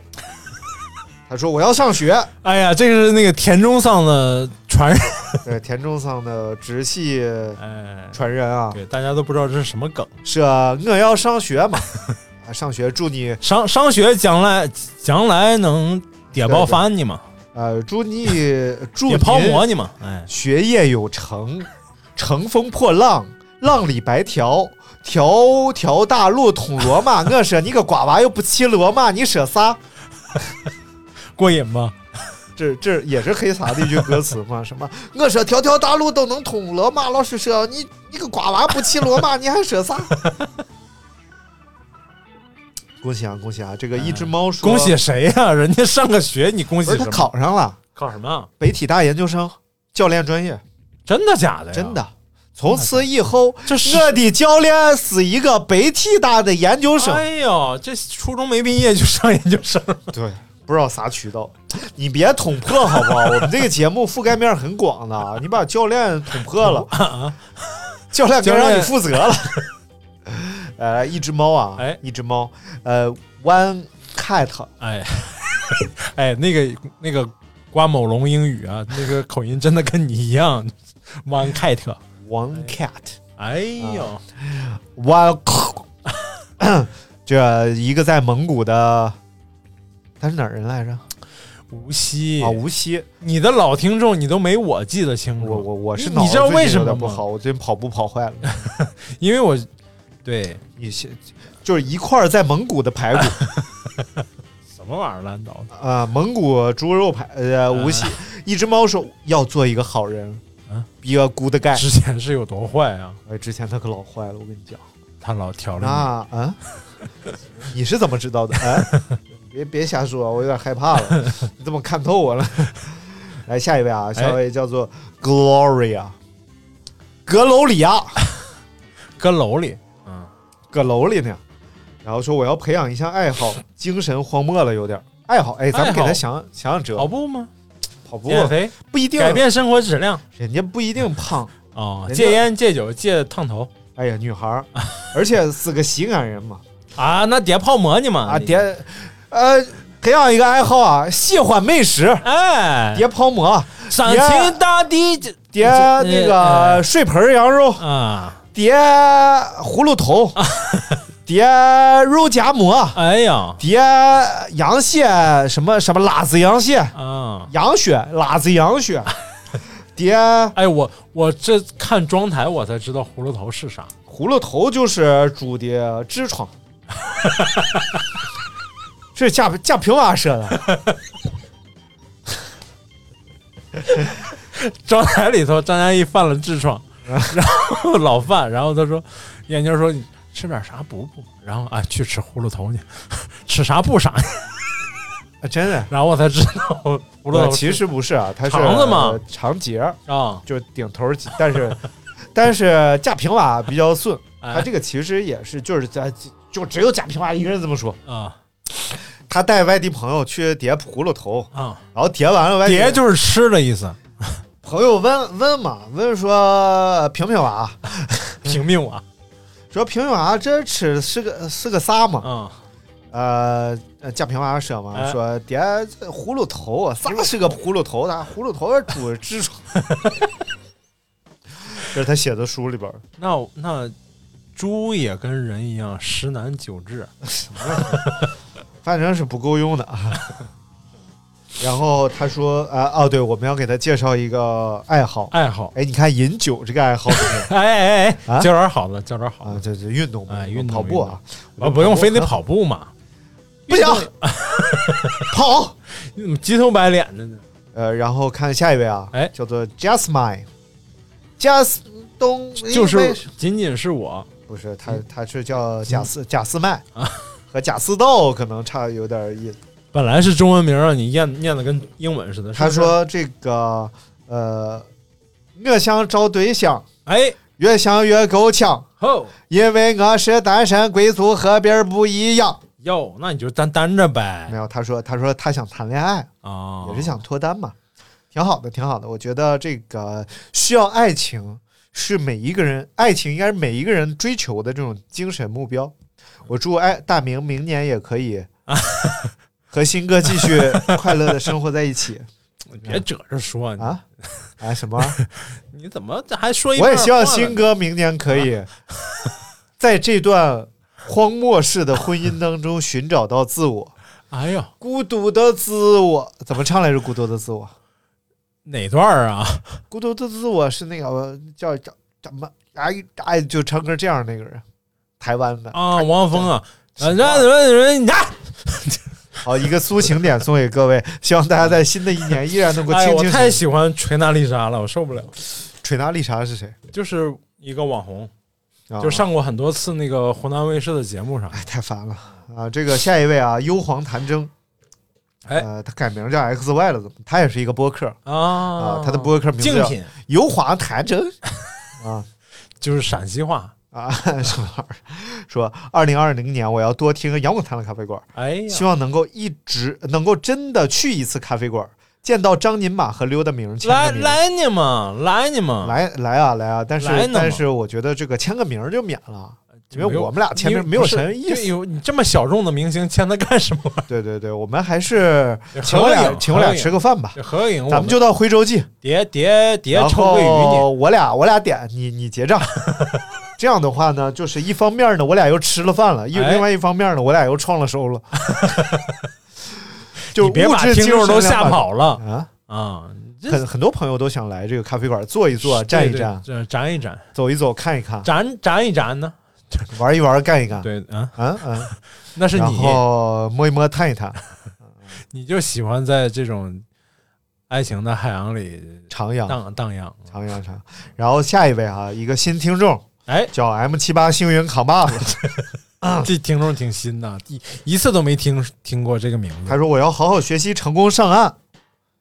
他说我要上学。哎呀，这个是那个田中桑的传人，<laughs> 对，田中桑的直系哎，传人啊，对，大家都不知道这是什么梗。是啊我要上学嘛。<laughs> 啊，上学祝你上上学将来将来能爹包饭呢嘛，呃，祝你 <laughs> 祝你泡馍您呢嘛，哎，学业有成，乘风破浪，浪里白条，条条大路通罗马。我说你个瓜娃又不骑骡马，你说啥？过瘾吗？这这也是黑撒的一句歌词嘛？什么？我说条条大路都能通罗马，老师说你你个瓜娃不骑罗马，你还说啥？<laughs> 恭喜啊，恭喜啊！这个一只猫说，恭喜谁呀、<laughs> 人家上个学，你恭喜他？考上了考什么啊？北体大研究生教练专业，真的假的呀？真的。从此以后，这我的教练是一个北体大的研究生。哎呦，这初中没毕业就上研究生，对，不知道啥渠道，你别捅破好不好？<laughs> 我们这个节目覆盖面很广的，你把教练捅破了，<laughs> 教练该让你负责了。<laughs> 呃，一只猫啊，哎。一只猫，呃，one cat，哎，哎，那个那个瓜某龙英语啊，那个口音真的跟你一样，one cat。one cat，哎呦，one，<coughs> 这一个在蒙古的，他是哪儿人来着？无锡啊，无锡。你的老听众你都没我记得清楚。我我我是你你知道为什么不好？我最近跑步跑坏了。<laughs> 因为我对你先就是一块儿在蒙古的排骨 <laughs> 什么玩意儿烂倒的，啊、蒙古猪肉排呃无锡。一只猫说要做一个好人啊，be a good guy。之前是有多坏啊？哎，之前他可老坏了，我跟你讲。他老调那了啊，你是怎么知道的？哎，别别瞎说，我有点害怕了。<laughs> 你怎么看透我了？来下一位啊，下一位叫做 Gloria，阁楼里啊，你，搁楼里，嗯，搁楼里呢。然后说我要培养一项爱好，精神荒漠了，有点爱好。哎，咱们给他想想想辙跑，步吗？跑步减肥，不一定，改变生活质量人家不一定胖。<laughs> 哦，戒烟、戒酒、戒烫头哎呀，女孩儿，而且是个西安人嘛，啊，那叠泡馍呢嘛？啊，你叠，呃，培养一个爱好啊，喜欢美食，哎，叠泡馍，上清大地叠那呃个水盆羊肉，啊，叠葫芦头，<laughs> 叠肉夹馍，哎呀叠羊血什么什么辣子羊血，啊，羊血辣子羊血，<laughs> 叠哎，我我这看妆台我才知道葫芦头是啥。葫芦头就是猪的痔疮。<laughs> 这是贾贾平凹说的，<laughs> 妆台里头，张嘉译犯了痔疮，然后老犯，然后他说，眼镜说你吃点啥补补，然后啊去吃葫芦头去，吃啥补啥，<laughs> 啊真的。然后我才知道葫芦头其实不是啊，它是肠子嘛。呃肠结儿，啊，就是顶头儿，但是 <laughs> 但是贾平凹比较顺，哎。他这个其实也是就是在就只有贾平凹一个人这么说。啊 <laughs> 他带外地朋友去叠葫芦头，啊，然后叠完了，外地叠就是吃的意思，<laughs> 朋友问问嘛，问说平平娃，平平 <laughs> 娃说平平娃这吃是个是个啥嘛？啊，呃，呃贾平娃说嘛，哎说叠葫芦头啊，啥是个葫芦头？他葫芦头是猪的痔疮。这是他写的书里边。那那猪也跟人一样十难九治，反正是不够用的啊。<laughs> 然后他说，啊哦，对，我们要给他介绍一个爱好。爱好，哎，你看饮酒这个爱好。<laughs> 哎哎哎，啊？教点好的，教点好啊？的，这这运动嘛，哎运动跑步啊，啊，不用非得跑步嘛，<laughs> 不行，跑。你怎么急头白脸的。呢？呃，然后看下一位啊，哎。叫做 Jasmine，Jas 东，就是仅仅是我，不是他，他是叫贾斯贾斯麦和贾似道可能差有点意思。本来是中文名啊，你念念的跟英文似的。他，说这个呃，我想找对象，哎，越想越够呛，吼因为我是单身贵族，和别人不一样。哟，那你就单单着呗没有，他说他说他想谈恋爱，啊，也是想脱单嘛，挺好的，挺好的。我觉得这个需要爱情，是每一个人爱情应该是每一个人追求的这种精神目标。我祝哎大明明年也可以 <laughs> 和新哥继续快乐的生活在一起 <laughs> 别褶着说你啊！啊什么？<laughs> 你怎么这还说一我？也希望新哥明年可以在这段荒漠式的婚姻当中寻找到自我，哎呀，孤独的自我怎么唱来着？孤独的自我，哪段儿啊？孤独的自我是那个叫叫怎么哎哎就唱歌这样那个人，台湾的啊，汪峰啊，啊，让人人你看，好一个抒情点送给各位，<laughs> 希望大家在新的一年依然能够哎，我。太喜欢锤娜丽莎了，我受不了。锤娜丽莎是谁？就是一个网红，啊就上过很多次那个湖南卫视的节目上。哎太烦了啊！这个下一位啊，幽黄谭征，哎呃，他改名叫 X Y 了，怎么？他也是一个播客啊啊，他的播客名字叫幽黄谭征 <laughs> 啊。就是陕西话。啊，什么玩意儿？说二零二零年我要多听杨广谈的咖啡馆，哎，希望能够一直能够真的去一次咖啡馆，见到张宁马和溜达明。来来你嘛，来你嘛，来来啊来啊！但是但是我觉得这个签个名就免了，因为我们俩签名没有什么意思。有你这么小众的明星签他干什么？对对对，我们还是请我俩请我俩吃个饭吧，合影，咱们就到徽州记，叠叠叠然臭鳜鱼后我俩我俩点你你结账。<laughs> 这样的话呢，就是一方面呢，我俩又吃了饭了；一哎另外一方面呢，我俩又创了收了。<laughs> 就你别把物质听众都吓跑了啊！啊！这很很多朋友都想来这个咖啡馆坐一坐、站一对站、展一展，走一走、看一看、展展一展呢？<laughs> 玩一玩、干一干。对，嗯，嗯嗯，<laughs> 那是你，后摸一摸、探一探，你就喜欢在这种爱情的海洋里徜徉、荡荡漾。徜徉徜。然后下一位哈，一个新听众哎，叫 M 七八星云扛把子，<laughs> 这听众挺新的，一一次都没听听过这个名字。他说我要好好学习，成功上岸。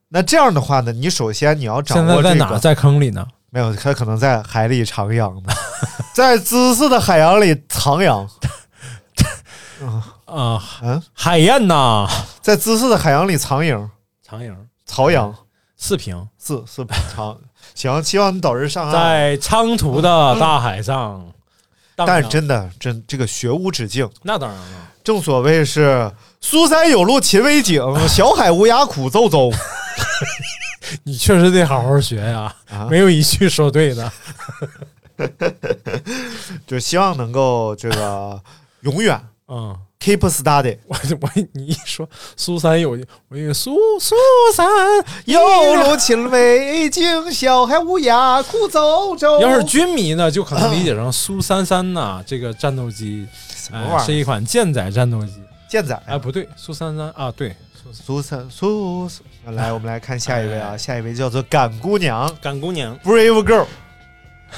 那这样的话呢，你首先你要掌现在在哪？握这个，在坑里呢？没有，他可能在海里徜徉呢，<laughs> 在知识的海洋里徜徉。啊，<laughs> 嗯，海燕呐，在知识的海洋里徜徉，长影曹阳四平，是是长。行，希望你早日上岸。在苍途的大海上。但是真的真这个学无止境，那当然了，正所谓是苏山有路勤为径，小海无涯苦皱皱。<laughs> 你确实得好好学呀，啊没有一句说对的。<laughs> 就希望能够这个永远嗯，keep study，我 <laughs> 我 <laughs> 你一说苏三有，我以为苏苏三有路勤为径，小孩无涯苦皱皱。要是军迷呢，就可能理解成 <laughs> 苏三三呐，这个战斗机，哎，什么玩意儿？是一款舰载战斗机。舰载。哎，不对，苏三三啊，对，苏三苏苏，来，我们来看下一位啊，下一位叫做敢姑娘赶姑娘，Brave Girl。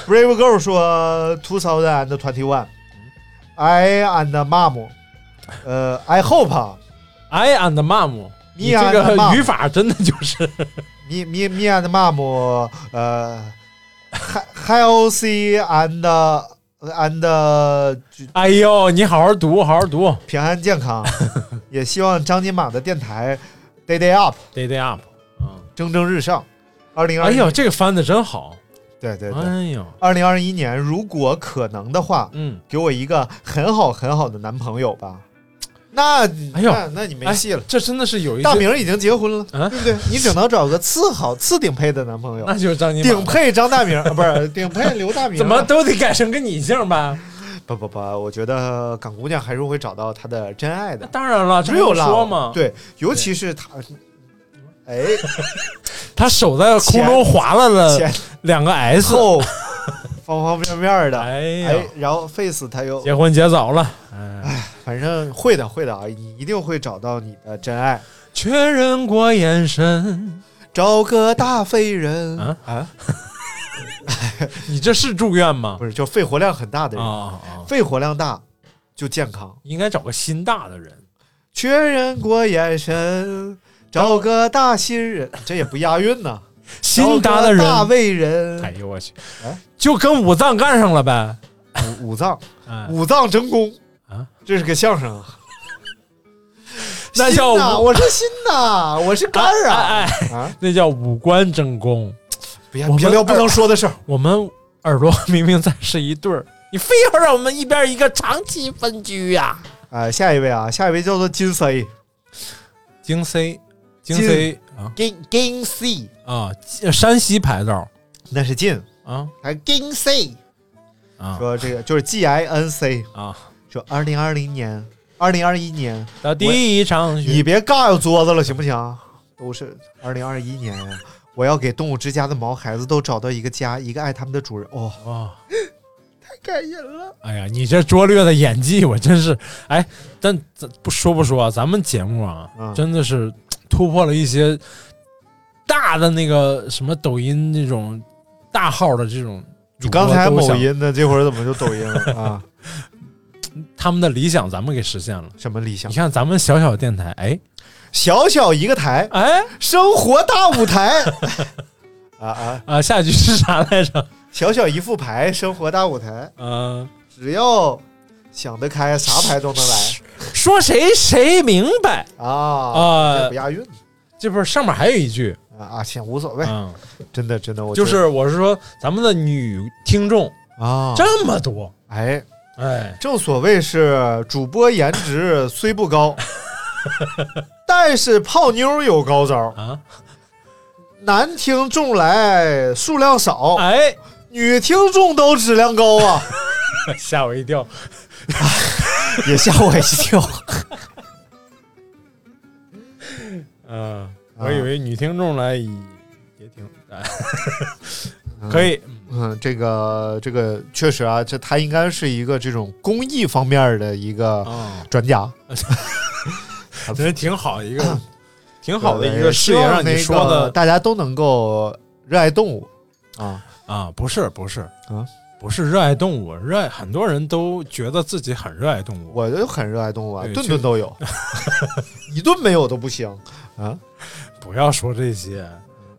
Brave Girl 说，Two thousand and twenty one，I and mom，呃，I hope I and mom，你这个语法真的就是，<laughs> me me me and mom，呃，he-，healthy and and 哎呦，你好好读，好好读。平安健康，<laughs> 也希望张金马的电台 Day Day Up，day day up，嗯，蒸蒸日上。二零二哎呦，这个翻的真好，对对对，哎呦，二零二一年如果可能的话，嗯，给我一个很好很好的男朋友吧。那哎呦那那你没戏了。这真的是有一些，大明已经结婚了，啊对不对？你只能找个次好、<laughs> 次顶配的男朋友，那就是张金顶配张大明，啊不是 <laughs> 顶配刘大明。怎么都得改成跟你姓吧？不不不？我觉得港姑娘还是会找到她的真爱的。当然了，这只有不说嘛，，对，尤其是她，哎，<laughs> 他手在空中划拉了前两个 S，后方方面面的，哎哎，然后 face 她又，结婚结早了，哎，反正会的会的啊，你一定会找到你的真爱。确认过眼神，找个大废人啊啊！<laughs> 你这是住院吗不？是，就肺活量很大的啊人！肺活量大就健康。应该找个心大的人。确认过眼神，找个大新人，这也不押韵呐。<laughs> 心大的人，大胃人，哎呦我去哎，就跟五脏干上了呗。五五脏，哎，五脏争功啊，这是个相声。啊。那叫心我是心呐，我是肝儿啊。哎哎，啊！那叫五官争功。别我们别聊不能说的事儿。我们耳朵明明在是一对儿，你非要让我们一边一个长期分居呀、哎，下一位啊，下一位叫做金 C，金 C，金 C 啊？金金 C，啊，山西牌照。那是金，啊？还金 C，啊。说这个就是 G I N C，啊说二零二零年、二零二一年，的第一场雪你。别尬悠桌子了，行不行？都是二零二一年呀，我要给动物之家的毛孩子都找到一个家，一个爱他们的主人。哦，哇，<laughs> 太感人了。哎呀，你这拙劣的演技，我真是哎，但咱不说不说啊，咱们节目啊，嗯真的是突破了一些大的那个什么抖音这种大号的这种你刚才，某音的，这会儿怎么就抖音了啊？<laughs> 他们的理想咱们给实现了。什么理想你？看咱们小小电台，哎小小一个台，哎生活大舞台。<laughs> 啊啊！啊，下一句是啥来着？小小一副牌，生活大舞台，嗯、只要想得开，啥牌都能来说谁谁明白啊！啊这不押韵这不是上面还有一句，啊啊！行，无所谓，嗯，真的真的，我就是我是说咱们的女听众啊，这么多，哎，哎，正所谓是主播颜值虽不高，<laughs> 但是泡妞有高招。啊，男听众来数量少，哎，女听众都质量高啊，<laughs> 吓我一跳，<laughs> 也吓我一跳。嗯、我以为女听众来也也挺，哎可以，嗯，这个这个确实啊，这他应该是一个这种公益方面的一个啊，专家。<laughs> 真是挺好一个，挺好的一个事业，让你说的大家都能够热爱动物啊。啊，不是不是啊，不是热爱动物，热爱很多人都觉得自己很热爱动物，我就很热爱动物啊，顿顿都有，<laughs> 一顿没有都不行啊不要说这些，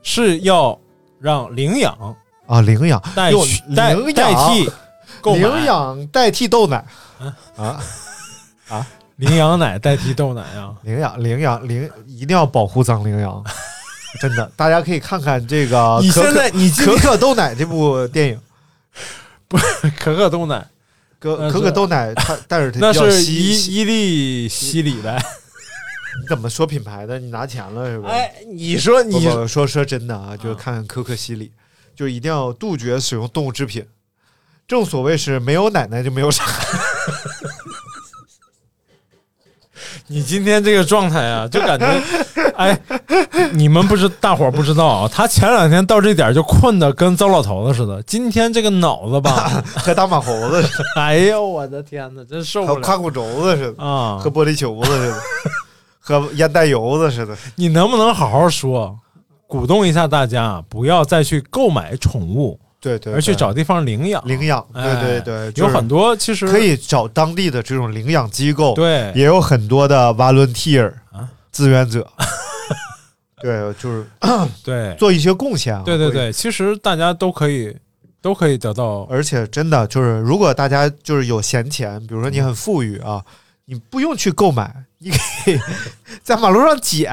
是要让领养啊！领养代替代领代养替购买领养代替豆奶啊啊！<laughs> 领养奶代替豆奶啊，领养领养领一定要保护脏羚羊，真的，大家可以看看这个你可可现在你可可豆奶这部电影，<laughs> 不是可可豆奶可可可豆奶它但是它 <laughs> 那是伊伊利西里呗。你怎么说品牌的？你拿钱了是吧？哎，你说你说说真的啊，就是看可可西里，就一定要杜绝使用动物制品。正所谓是没有奶奶就没有啥。<laughs> 你今天这个状态啊，就感觉，哎，你们不知大伙儿不知道啊，他前两天到这点就困得跟糟老头子似的，今天这个脑子吧，<laughs> 和大马猴子似的，<laughs> 哎呦我的天哪，真受不了和胯骨轴子似的，啊和！玻璃球子似的，和烟袋油子似的。你能不能好好说，鼓动一下大家，不要再去购买宠物，对对，而去找地方领养。领养。对哎对对，就是有很多其实可以找当地的这种领养机构，对也有很多的 volunteer 啊志愿者。<laughs> 对，就是 <coughs> 对 <coughs> 做一些贡献啊。对对对，其实大家都可以都可以得到而且真的就是，如果大家就是有闲钱，比如说你很富裕啊，你不用去购买，你可以 <laughs> 在马路上捡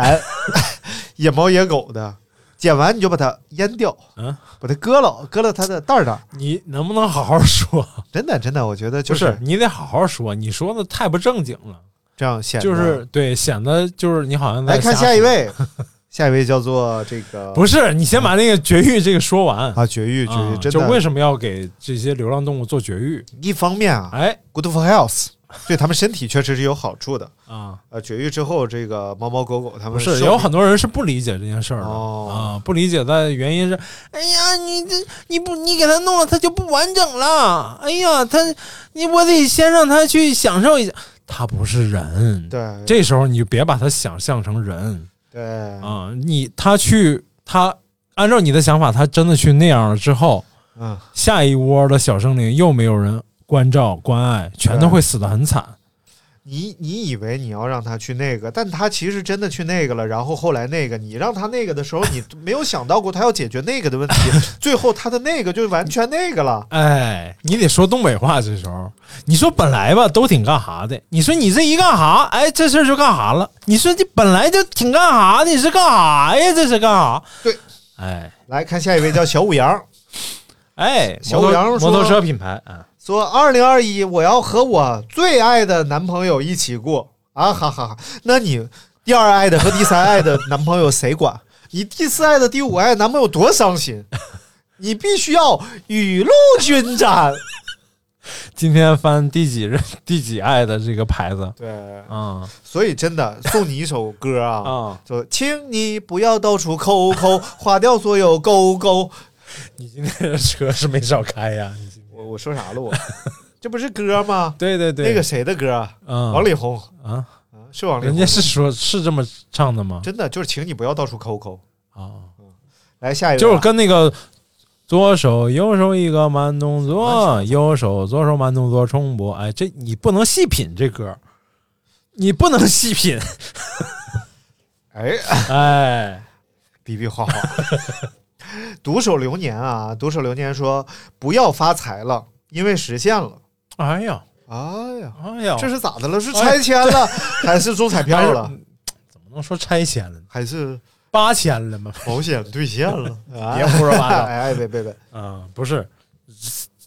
<laughs> 野猫野狗的，捡完你就把它阉掉，嗯，把它割了，割了它的蛋儿蛋儿。你能不能好好说？<laughs> 真的真的，我觉得就不是，你得好好说，你说的太不正经了，这样显得就是对，显得就是你好像在来看瞎，下一位，<laughs> 下一位叫做这个不是你先把那个绝育这个说完。啊绝育绝育，啊真的就为什么要给这些流浪动物做绝育？一方面啊哎，good for health，对他们身体确实是有好处的。啊，呃，绝育之后，这个猫猫狗狗它们不是有很多人是不理解这件事儿的、哦啊，不理解的原因是，哎呀，你这你不你给它弄了，它就不完整了。哎呀，它你我得先让它去享受一下，它不是人。对这时候你就别把它想象成人对啊，你他去他按照你的想法，他真的去那样了之后，嗯，下一窝的小生灵又没有人关照关爱，全都会死得很惨。你你以为你要让他去那个，但他其实真的去那个了，然后后来那个，你让他那个的时候，你没有想到过他要解决那个的问题，<laughs> 最后他的那个就完全那个了。哎，你得说东北话，这时候你说本来吧都挺干哈的，你说你这一干哈，哎，这事儿就干哈了。你说你本来就挺干哈的，你是干哈呀？这是干哈？对，哎来看下一位叫小五羊，哎，小五羊摩托车品牌啊，说二零二一我要和我最爱的男朋友一起过啊哈哈哈！那你第二爱的和第三爱的男朋友谁管？你第四爱的、第五爱的男朋友多伤心！你必须要雨露均沾。<laughs> 今天翻第几任第几爱的这个牌子对，嗯所以真的送你一首歌啊，<laughs> 啊！就请你不要到处抠抠，花掉所有勾勾。<laughs> 你今天的车是没少开呀？我我说啥了我？<laughs> 这不是歌吗？对对对，那个谁的歌啊？嗯王力宏啊，啊，是王力宏。人家是说是这么唱的吗？真的就是请你不要到处抠抠。啊，来下一位啊，就是跟那个左手右手一个慢动作，右手左手慢动作重播。哎，这你不能细品这歌，你不能细品。<laughs> 哎，<laughs> 哎，比比划划。独守流年啊，独守流年说不要发财了，因为实现了。哎呀，哎呀，哎呀，这是咋的了？是拆迁了，还是中彩票了，怎么能说拆迁了呢？还是八千了吗？保险兑现了？<laughs> 啊别胡说八道哎 <laughs> 哎，别别别，嗯，不是，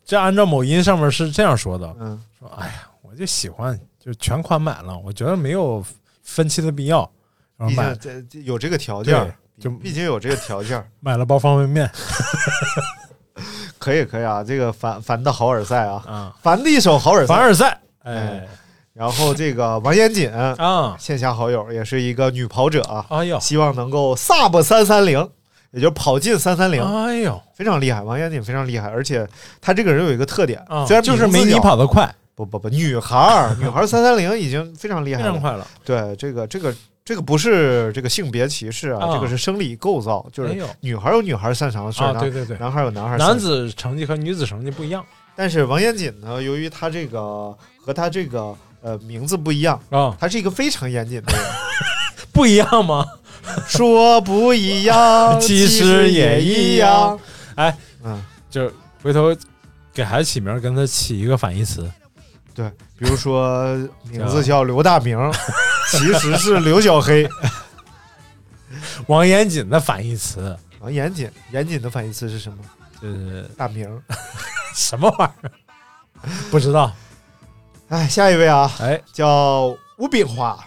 这按照某音上面是这样说的，嗯，说哎呀，我就喜欢，就全款买了，我觉得没有分期的必要，然后买这这有这个条件对，就毕竟有这个条件，<laughs> 买了包方便面 <laughs> 可以可以啊。这个凡凡的好尔赛啊，啊，凡的一首好尔赛。凡尔赛，哎然后这个王严谨，啊，线下好友，也是一个女跑者啊，哎呦，希望能够 sub 三三零，也就是跑进三三零，哎呦，非常厉害。王严谨非常厉害，而且他这个人有一个特点，啊，虽然就是没你跑得快，不不不，女孩儿女孩三三零已经非常厉害了。非常快了。对，这个这个这个不是这个性别歧视啊，啊。这个是生理构造，就是女孩有女孩擅长的事儿，对对对，男孩有男孩男子成绩和女子成绩不一样。但是王严谨呢，由于他这个和他这个呃名字不一样，啊，他是一个非常严谨的人。<laughs> 不一样吗？说不 <laughs> 一样，其实也一样。哎，嗯，就回头给孩子起名，跟他起一个反义词。对，比如说名字叫刘大明，<laughs> <laughs> 其实是刘小黑。<laughs> 王严谨的反义词王严谨，严谨的反义词是什么？就是大名。<laughs> 什么玩意儿？不知道。哎，下一位啊，哎，叫吴炳华。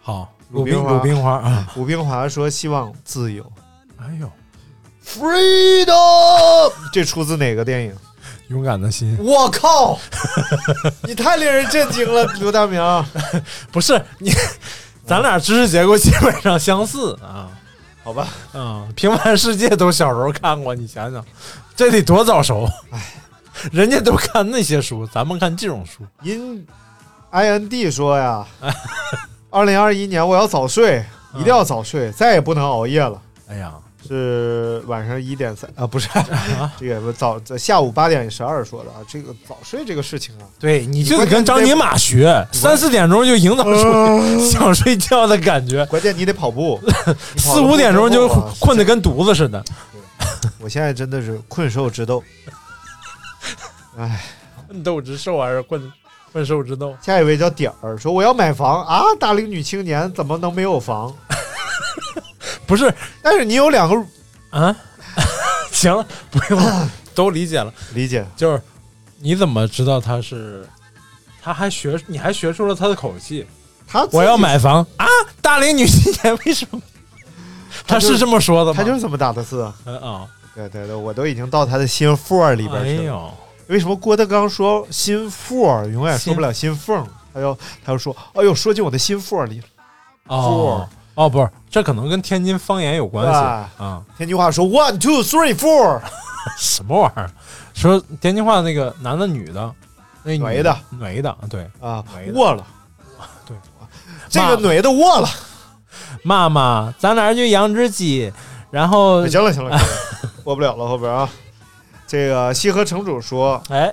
好，鲁冰鲁冰花鲁冰花啊！吴炳华说希望自由哎呦，，freedom。这出自哪个电影？勇敢的心我靠！<laughs> 你太令人震惊了，刘大明。<laughs> 不是你，咱俩知识结构基本上相似啊。好吧，嗯，平凡世界都小时候看过，你想想，这得多早熟？哎，人家都看那些书，咱们看这种书。因 i n d 说呀，二零二一年我要早睡，一定要早睡，再也不能熬夜了。哎呀，是晚上一点三啊，不是 <laughs> 这个早下午八点十二说的啊。这个早睡这个事情啊，对，你就得跟张尼玛学，三四点钟就营造出想睡觉的感觉，<laughs> 关键你得跑步，<laughs> 四五点钟就困。困得跟犊子似的。我现在真的是困兽之斗。哎，困斗之兽还是困困兽之斗？下一位叫点儿，说我要买房啊，大龄女青年怎么能没有房？不是但是你有两个啊？<laughs> 行了，不用了，<laughs> 都理解了。理解，就是你怎么知道他是？他还学，你还学出了他的口气。他我要，买房啊！大龄女青年为什么？他是这么说的吗？他就是这么打的字。嗯啊，对对对，我都已经到他的心腹里边哎去了。呦，为什么郭德纲说心腹永远说不了心缝？他又他又说，哎呦，说进我的心腹里。哦哦，不是，这可能跟天津方言有关系啊啊。天津话说 one two three four，<laughs> 什么玩意儿？说天津话那个男的女的，那女女的女的，对，啊卧了。<laughs> 对，这个女的卧了。妈妈，咱俩就养只鸡，然后行了行了，行了 <laughs> 播不了了，后边啊。这个西河城主说，哎，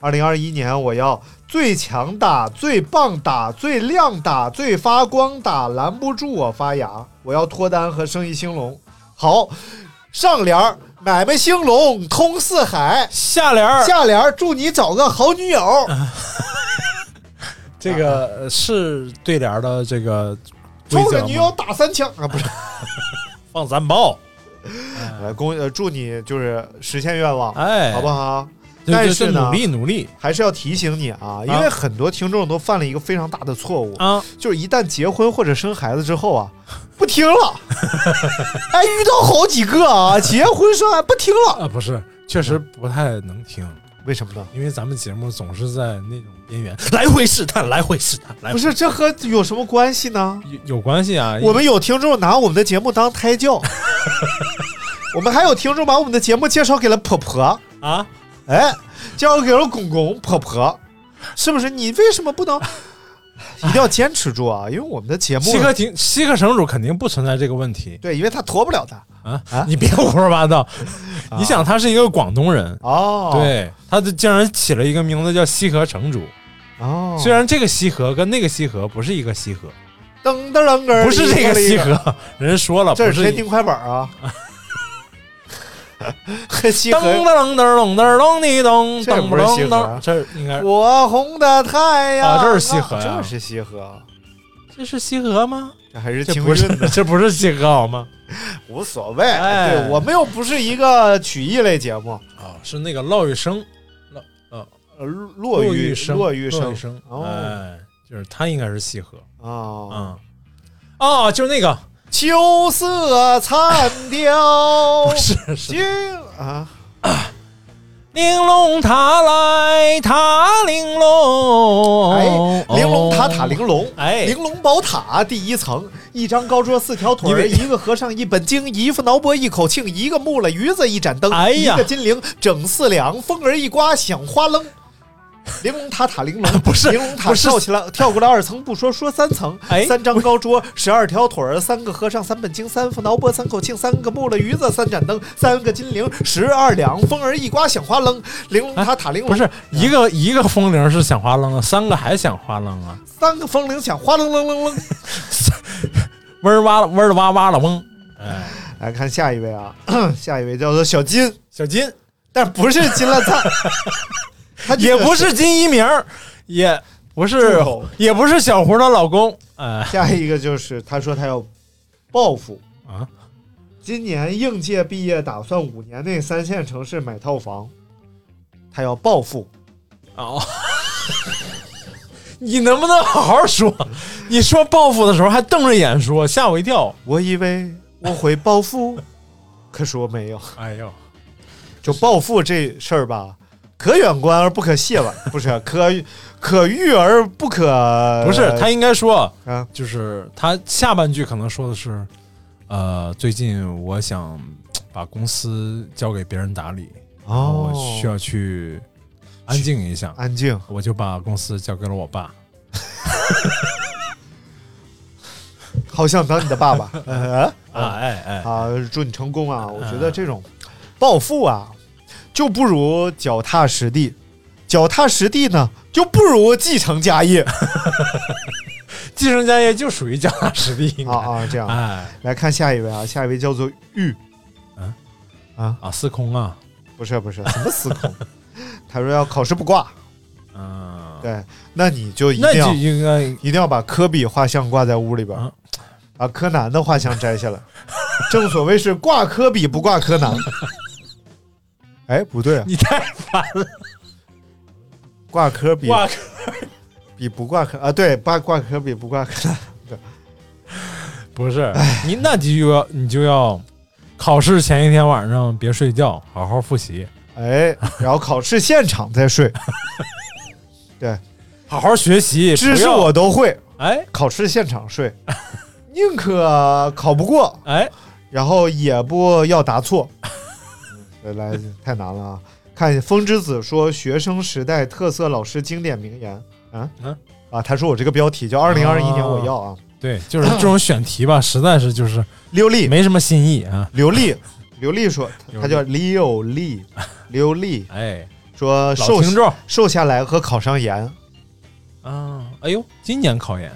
二零二一年我要最强大、最棒打、最亮打、最发光打，拦不住我发芽。我要脱单和生意兴隆。好，上联儿买卖兴隆通四海，下联儿下联儿祝你找个好女友。<laughs> 这个呃是对联儿的这个规则吗抽着女友打三枪啊，不是。<laughs> 放三炮，呃，恭呃祝你就是实现愿望，哎，好不好？对？但是努力努力还是要提醒你啊，因为很多听众都犯了一个非常大的错误，啊！就是一旦结婚或者生孩子之后啊，不听了。<laughs> 哎，遇到好几个啊，结婚生孩不听了，啊，不是，确实不太能听，为什么呢？因为咱们节目总是在那种边缘来回试探，来回试探，来回不是，这和有什么关系呢？有有关系啊。我们有听众拿我们的节目当胎教，<laughs> 我们还有听众把我们的节目介绍给了婆婆，啊，哎，交给了公公婆婆，是不是？你为什么不能？<laughs> 一定要坚持住啊！因为我们的节目西河亭西河城主肯定不存在这个问题对，因为他脱不了他啊啊你别胡说八道。<laughs> 你想，他是一个广东人，哦。对，他就竟然起了一个名字叫西河城主。哦，虽然这个西河跟那个西河不是一个西河，噔噔噔噔，不是这个西河，人说了，这是天津快板啊。<laughs> 西河噔噔噔噔噔噔滴咚，这噔不是西河噔噔，这应该火红的太阳啊这是西河呀这是西河，这是西河吗？这还是这不是京韵的，这不是西河好吗？无所谓。哎对我们又不是一个曲艺类节目，啊，是那个骆玉生，呃，骆玉生，骆玉生生，哦哎，就是他应该是西河，啊，嗯，哦，就是那个，秋色残凋，是 <laughs> 是。君啊，玲珑塔来塔玲珑，哎，玲珑塔塔玲珑，哎。玲珑宝塔第一层，一张高桌，四条腿儿，一个和尚，一本经，一副挠脖，一口磬，一个木了鱼子，一盏灯，哎呀。一个金铃，整四两，风儿一刮响花楞。玲珑塔塔玲珑，<laughs> 不是玲珑塔跳起来，跳过了二层不说，说三层，哎。三张高桌，十二条腿儿，三个和尚，三本经，三副挠脖，三口磬，三个木了鱼子，三盏灯，三个金铃，十二两，风儿一刮响哗楞。玲珑塔塔玲珑，不是一个一个风铃是响哗楞啊，三个还响哗楞啊，三个风铃响哗楞楞楞楞。<laughs> 嗡儿哇了嗡儿哇哇了嗡，哎，来看下一位啊，<clears throat> 下一位叫做小金，小金。但不是金了赞，<laughs> 他也不是金一鸣，也不是也不是小胡的老公，哎下一个就是他说他要报复，啊，今年应届毕业，打算五年内三线城市买套房，他要报复。哦，<laughs> 你能不能好好说？你说报复的时候还瞪着眼说，吓我一跳。我以为我会报复，可是我没有。哎呦，就报复这事儿吧，可远观而不可亵玩，<laughs> 不是可可遇而不可。不是，他应该说，啊，就是他下半句可能说的是，呃，最近我想把公司交给别人打理，哦我需要去安静一下，安静。我就把公司交给了我爸。好想当你的爸爸。呃 <laughs> 啊，哎哎，啊，祝你成功啊！我觉得这种暴富啊，就不如脚踏实地。脚踏实地呢，就不如继承家业。<laughs> 继承家业就属于脚踏实地，啊啊！这样，哎。来看下一位啊，下一位叫做玉。啊？啊，司空啊，不是不是 <laughs> 什么司空，他说要考试不挂，嗯，对，那你就一定要应该一定要把科比画像挂在屋里边啊，把柯南的画像摘下来。正所谓是挂科比不挂柯南。<laughs> 哎，不对啊，你太烦了，挂科比挂科比不挂科啊，对，挂挂科比不挂柯南。<laughs> 不是你，那你就要你就要考试前一天晚上别睡觉，好好复习，哎，然后考试现场再睡，<laughs> 对，好好学习，知识我都会，哎考试现场睡，宁可考不过，哎，然后也不要答错。<laughs> 嗯来，太难了啊！看风之子说学生时代特色老师经典名言。啊啊？啊！他说我这个标题叫“二零二一年我要啊。对，就是这种选题吧，实在是就是刘丽。没什么新意啊。刘丽 <laughs> 刘丽说，他叫刘丽，<laughs> 刘丽。哎，说瘦瘦下来和考上研。啊，哎呦，今年考研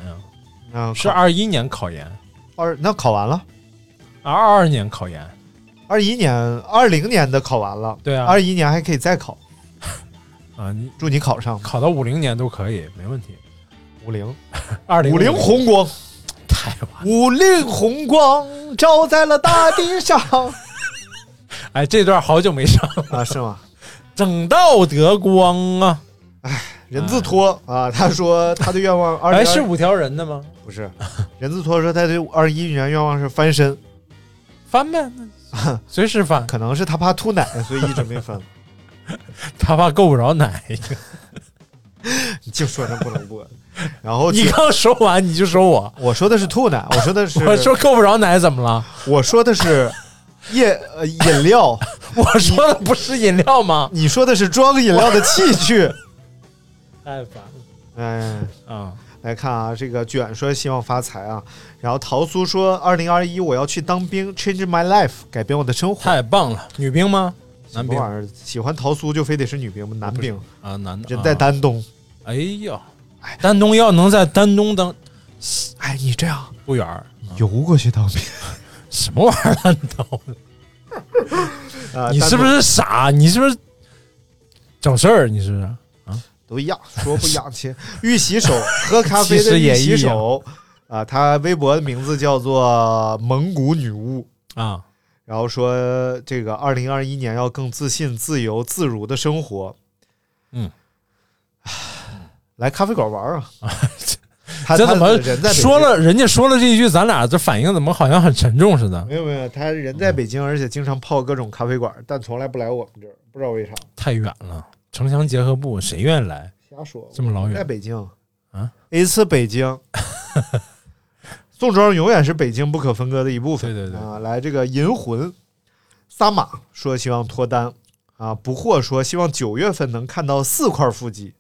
啊，啊，是二一年考研，二那考完了，二二年考研，二一年二零年的考完了，对啊，二一年还可以再考，<laughs> 啊，你祝你考上考到五零年都可以，没问题。五零二零五菱宏光，<laughs> 太五菱宏光照在了大地上 <laughs> 哎，这段好久没上了，啊，是吗？整道德光啊，哎人字拖啊，他说他的愿望二哎，是五条人的吗？不是人字拖说他的二一年愿望是翻身，翻呗，<laughs> 随时翻，可能是他怕吐奶，所以一直没翻。<laughs> 他怕够不着奶。你就说那不能播，然后你刚说完你就说我，我说的是吐奶，我说的是 <laughs> 我说够不着奶怎么了？我说的是液呃饮料，我说的不是饮料吗？你说的是装饮料的器具。太烦了哎，啊！来看啊，这个卷说希望发财啊，然后桃苏说二零二一我要去当兵，change my life，改变我的生活。太棒了，女兵吗？男兵什么玩意儿？喜欢桃苏就非得是女兵吗？男兵，啊，男的。人在啊丹东。哎呀，丹东要能在丹东当哎，你这样服务员儿，游过去当兵 <laughs> 什么玩意儿烂刀？<laughs> 啊？你是不是傻？你是不是整事儿？你是不是？东都一样？说不一样亲。玉洗手，喝咖啡 <laughs> 其的玉洗实也一样手啊，他微博的名字叫做蒙古女巫。啊，然后说这个二零二一年要更自信、自由、自如的生活。嗯，来咖啡馆玩啊！他 <laughs> 他这怎么人在说？了？人家说了这一句，咱俩这反应怎么好像很沉重似的？没有没有，他人在北京，而且经常泡各种咖啡馆，但从来不来我们这儿，不知道为啥。太远了，城乡结合部谁愿意来？瞎说，这么老远在北京啊，It's 北京。<laughs> 宋庄永远是北京不可分割的一部分。对对对啊，来这个银魂，撒马说希望脱单啊，不惑说希望九月份能看到四块腹肌。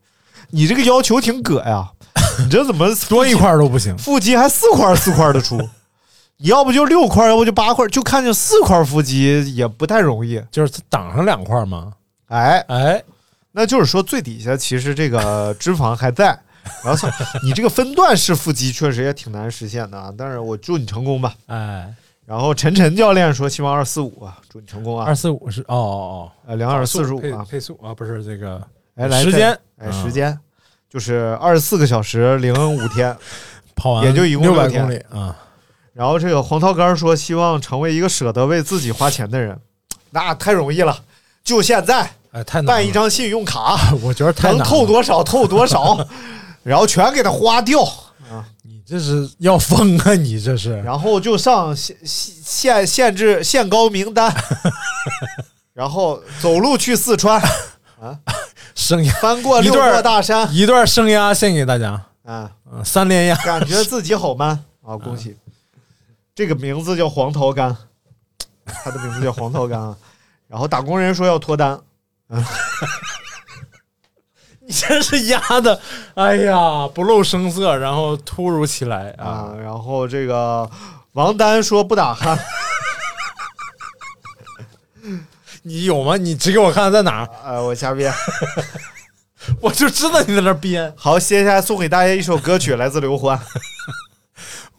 你这个要求挺葛呀，<laughs> 你这怎么多一块都不行。腹肌还四块四块的出？<laughs> 你要不就六块，要不就八块，就看见四块腹肌也不太容易。就是挡上两块吗？哎，哎，那就是说最底下其实这个脂肪还在，<laughs> 然后操你这个分段式腹肌确实也挺难实现的啊。但是我祝你成功吧。哎，然后陈晨教练说希望二四五啊，祝你成功啊二。四五是哦哦哦呃，两小时四十五配啊，配速啊，不是这个哎，来时间哎，啊时间就是二十四个小时零五天。<laughs> 跑完也就一共六百公里啊。然后这个黄桃干说希望成为一个舍得为自己花钱的人，那太容易了，就现在哎，太难了办一，张信用卡，<laughs> 我觉得太能难了透多少透多少，<laughs> 然后全给他花掉。你这是要疯啊！你这是然后就上限限限制限高名单，<laughs> 然后走路去四川，生涯翻过六一段座大山，一段生涯献给大家，啊，嗯，三连压，感觉自己好 man 啊！恭喜，这个名字叫黄桃干，他的名字叫黄桃干啊。然后打工人说要脱单，<laughs> 你真是压的，哎呀，不露声色，然后突如其来啊！啊，然后这个王丹说不打鼾，<laughs> 你有吗？你指给我看在哪儿，呃，我瞎编。<laughs> 我就知道你在那编。好，接下来送给大家一首歌曲，来自刘欢。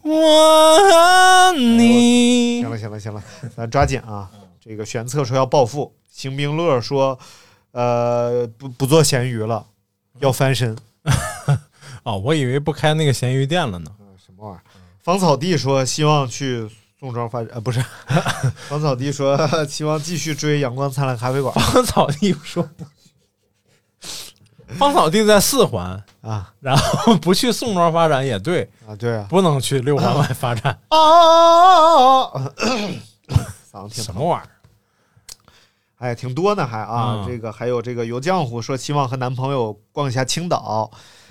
我和你行了，行了，行了，咱抓紧啊！这个玄策说要暴富，邢冰乐说，呃，不不做咸鱼了，要翻身。<laughs> 哦，我以为不开那个咸鱼店了呢。什么玩意儿？芳草地说希望去宋庄发展，呃，不是，<laughs> 芳草地说希望继续追阳光灿烂咖啡馆芳草地说不，芳草地在四环，啊然后不去宋庄发展也对，啊，对啊，不能去六环外发展，啊 <laughs> 什么玩意儿？哎，挺多呢，还啊，嗯这个还有这个游浆糊说希望和男朋友逛一下青岛，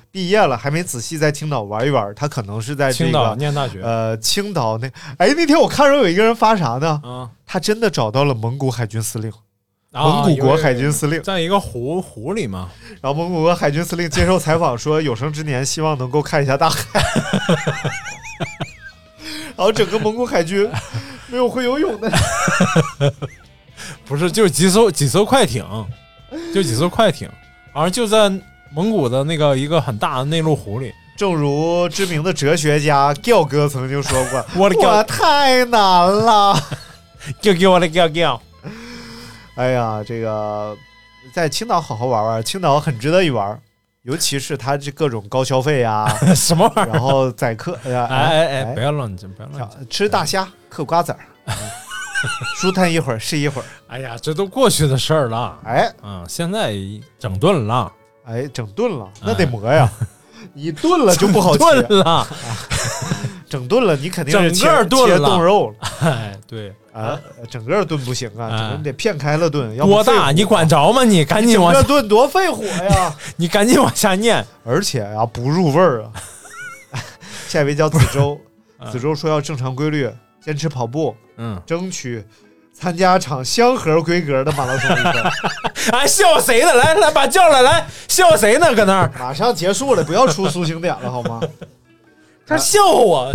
毕业了还没仔细在青岛玩一玩，他可能是在这青岛个念大学呃青岛那，哎，那天我看着有一个人发啥呢？啊，他真的找到了蒙古海军司令，啊蒙古国海军司令有。在一个湖湖里嘛，然后蒙古国海军司令接受采访说，有生之年希望能够看一下大海。<laughs> 然后整个蒙古海军没有会游泳的。不是，就几艘几艘快艇，就几艘快艇，好像就在蒙古的那个一个很大的内陆湖里。正如知名的哲学家 Giao 哥曾经说过：<laughs> “我的我太难了。<laughs> Giao 我的叫叫，”哎呀，这个在青岛好好玩玩，青岛很值得一玩，尤其是它这各种高消费啊，<laughs> 什么玩意儿？然后宰客，哎呀哎哎哎，不要乱讲，不要乱讲。吃大虾，嗑瓜子儿，<laughs> 舒坦一会儿是一会儿。哎呀，这都过去的事儿了。哎嗯，现在整顿了，哎，整顿了，那得磨呀。<laughs> 你炖了就不好切，炖了，整顿了你肯定是整切切个炖了冻肉了哎，对，啊，整个炖不行啊，哎整个你得片开了炖，要大？你管着吗？你赶紧往下，炖多费火呀！<laughs> 你赶紧往下念。而且呀、不入味儿啊。下一位叫子舟，子舟说要正常规律，坚持跑步，嗯，争取参加场香河规格的马拉松比赛。<laughs> 哎，笑话谁呢？来来，把叫来，来笑话谁呢？搁那儿，马上结束了，不要出苏醒点了好吗？<laughs> 他笑话我。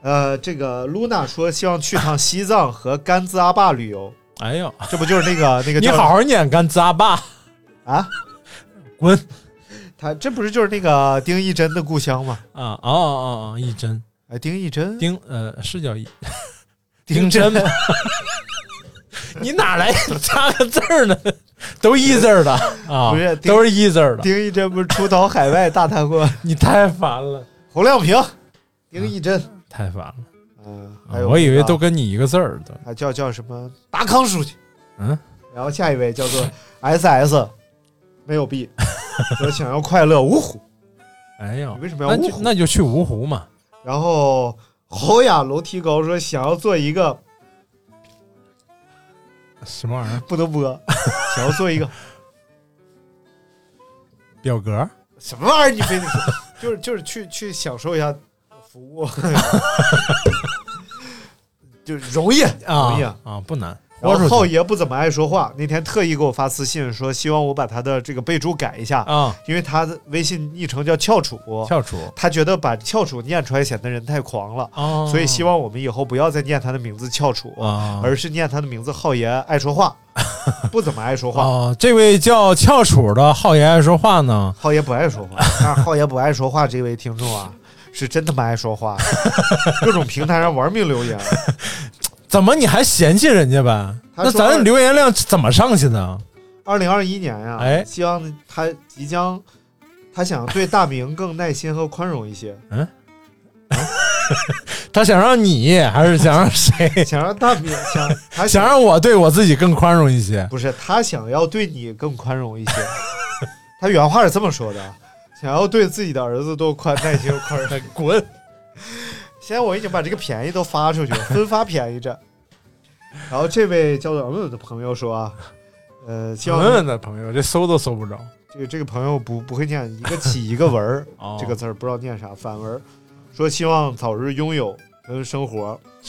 呃，这个露娜说希望去趟西藏和甘孜阿坝旅游，哎呦，这不就是那个 <laughs> 那个你好好念，甘孜阿坝，啊？滚！他这不是就是那个丁义珍的故乡吗？啊哦哦哦，义珍哎，丁义珍，丁呃是叫一丁真吗？<laughs> 你哪来加个字儿呢？都一字儿的啊，不是都是一字儿的。丁义珍不是出逃海外大贪官？<laughs> 你太烦了，洪亮平，丁义珍，太烦了。嗯，我以为都跟你一个字儿的。还叫叫什么达康书记，嗯，然后下一位叫做 S S，没有 B，<laughs> 说想要快乐芜湖，哎呦你，为什么要芜湖？那就去芜湖嘛。然后侯雅楼梯高说想要做一个什么玩意儿？不能播，<laughs> 想要做一个表格？什么玩意儿？你非得说，<laughs> 就是就是去去享受一下服务，<laughs> 就是容易啊容易啊啊，不难。然后浩爷不怎么爱说话，那天特意给我发私信说，希望我把他的这个备注改一下，啊，因为他的微信昵称叫翘楚，翘楚他觉得把翘楚念出来显得人太狂了，哦，所以希望我们以后不要再念他的名字翘楚，啊，而是念他的名字浩爷爱说话，<laughs> 不怎么爱说话。哦，这位叫翘楚的浩爷爱说话呢。浩爷不爱说话，但是浩爷不爱说话这位听众啊，是真他妈爱说话，<laughs> 各种平台上玩命留言。怎么你还嫌弃人家呗？那咱留言量怎么上去呢？二零二一年呀、哎希望他即将，他想对大明更耐心和宽容一些，嗯 <laughs> 他想让你，还是想让谁？<laughs> 想让大明想他想让我对我自己更宽容一些。不是他想要对你更宽容一些，<laughs> 他原话是这么说的：想要对自己的儿子多宽耐心和宽容。滚！现在我已经把这个便宜都发出去了，分发便宜着。<laughs> 然后这位叫做嗯的朋友说啊，呃，希望嗯的朋友，这搜都搜不着。这个这个朋友不不会念一个起一个文儿 <laughs> 哦这个字儿不知道念啥反文，说希望早日拥有跟生活，<laughs>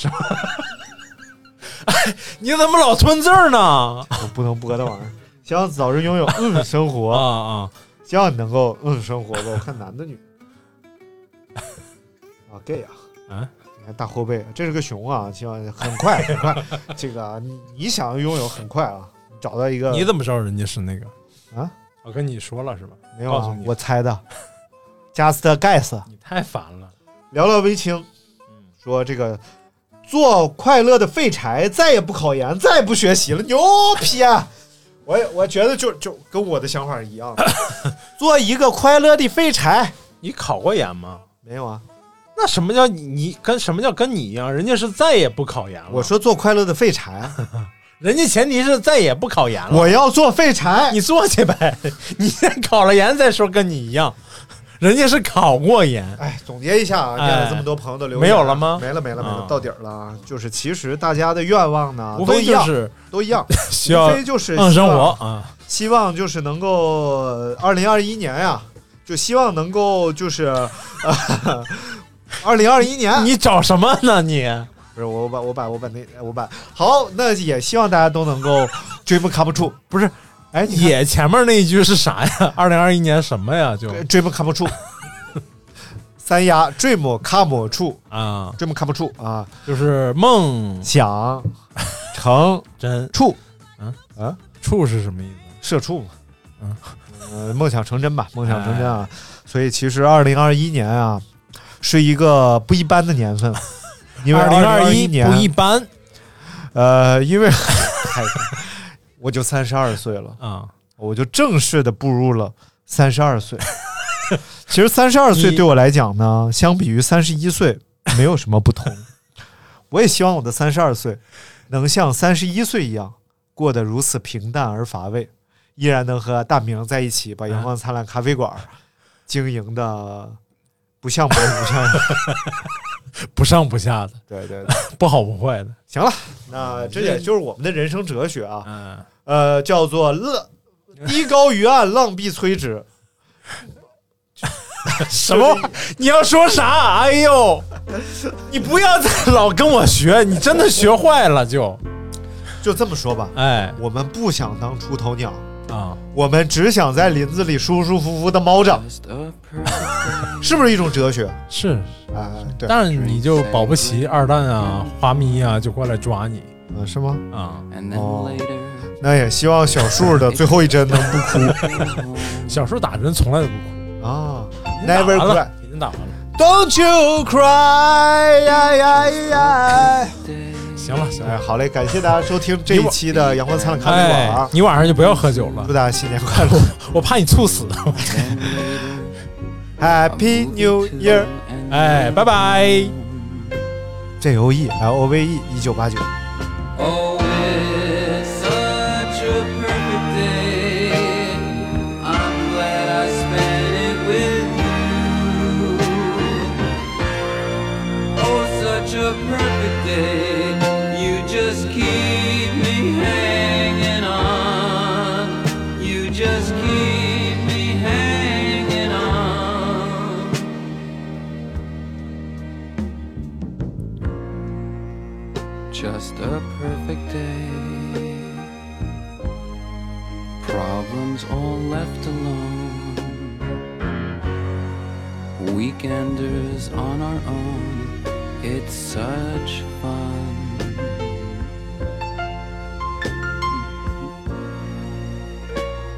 你怎么老吞字儿呢？我不能播的玩意儿，希望早日拥有嗯生啊活，啊！希望你能够嗯生活吧。我看男的女的啊 gay 啊，啊你看大后背，这是个熊啊，希望很快很快，这个啊你你想要拥有很快啊，找到一个你怎么知道人家是那个啊？我跟你说了是吧？没有啊？我猜的，just guess。你太烦了。聊聊微清，说这个做快乐的废柴，再也不考研，再也不学习了，牛批啊！我也我觉得就就跟我的想法一样，<laughs> 做一个快乐的废柴。你考过研吗？没有啊，那什么叫你你跟什么叫跟你一样？人家是再也不考研了。我说做快乐的废柴，<laughs> 人家前提是再也不考研了。我要做废柴。你做去呗，<laughs> 你先考了研再说，跟你一样。人家是考过研，哎，总结一下啊，哎念了这么多朋友的留言，没有了吗没了，没了，没了啊，到底儿了啊。就是其实大家的愿望呢，无都一样，非就是都一样，<laughs> 需要无非就是嗯生活啊。希望就是能够二零二一年呀，就希望能够就是二零二一年，你找什么呢你？不是我我把我把我把那我把好，那也希望大家都能够 dream come true，不是，哎，也前面那一句是啥呀？<laughs> 二零二一年什么呀？就？呃 dream come true。<laughs> 三丫 dream come true 啊，dream come true 啊，就是梦。想成真。处嗯？啊？处是什么意思？社畜嘛，嗯。呃，梦想成真吧，梦想成真啊！所以其实二零二一年啊，是一个不一般的年份，<laughs> 因为二零二一年不一般呃，因为嗨 <laughs> 我就三十二岁了，啊。我就正式的步入了三十二岁。<laughs> 其实三十二岁对我来讲呢，相比于三十一岁没有什么不同。我也希望我的三十二岁能像三十一岁一样过得如此平淡而乏味，依然能和大明在一起把阳光灿烂咖啡馆经营的不像模不像样。<laughs> 不上不下的，对对对，<laughs> 不好不坏的。行了，那这也就是我们的人生哲学啊，嗯，呃，叫做浪低高于岸，浪必摧之。<laughs> 什么？你要说啥？哎呦，你不要再老跟我学，你真的学坏了就。就这么说吧，哎我们不想当出头鸟，啊，我们只想在林子里舒舒服服的猫着，<laughs> 是不是一种哲学？是，啊、对，但是你就保不齐二蛋啊、花咪啊就过来抓你啊，是吗？啊。哦，那也希望小树的最后一针能不哭 <laughs> 小树打针从来都不哭啊打，Never 完 cry 了，已经打完了。Don't you cry 呀呀呀！行了行了，，哎好嘞，感谢大家收听这一期的阳光灿烂咖啡馆你晚上就不要喝酒了祝，大家新年快乐 <laughs> 我怕你猝死。<laughs> Happy New Year！哎，拜拜。J O E L O V E 一九八九。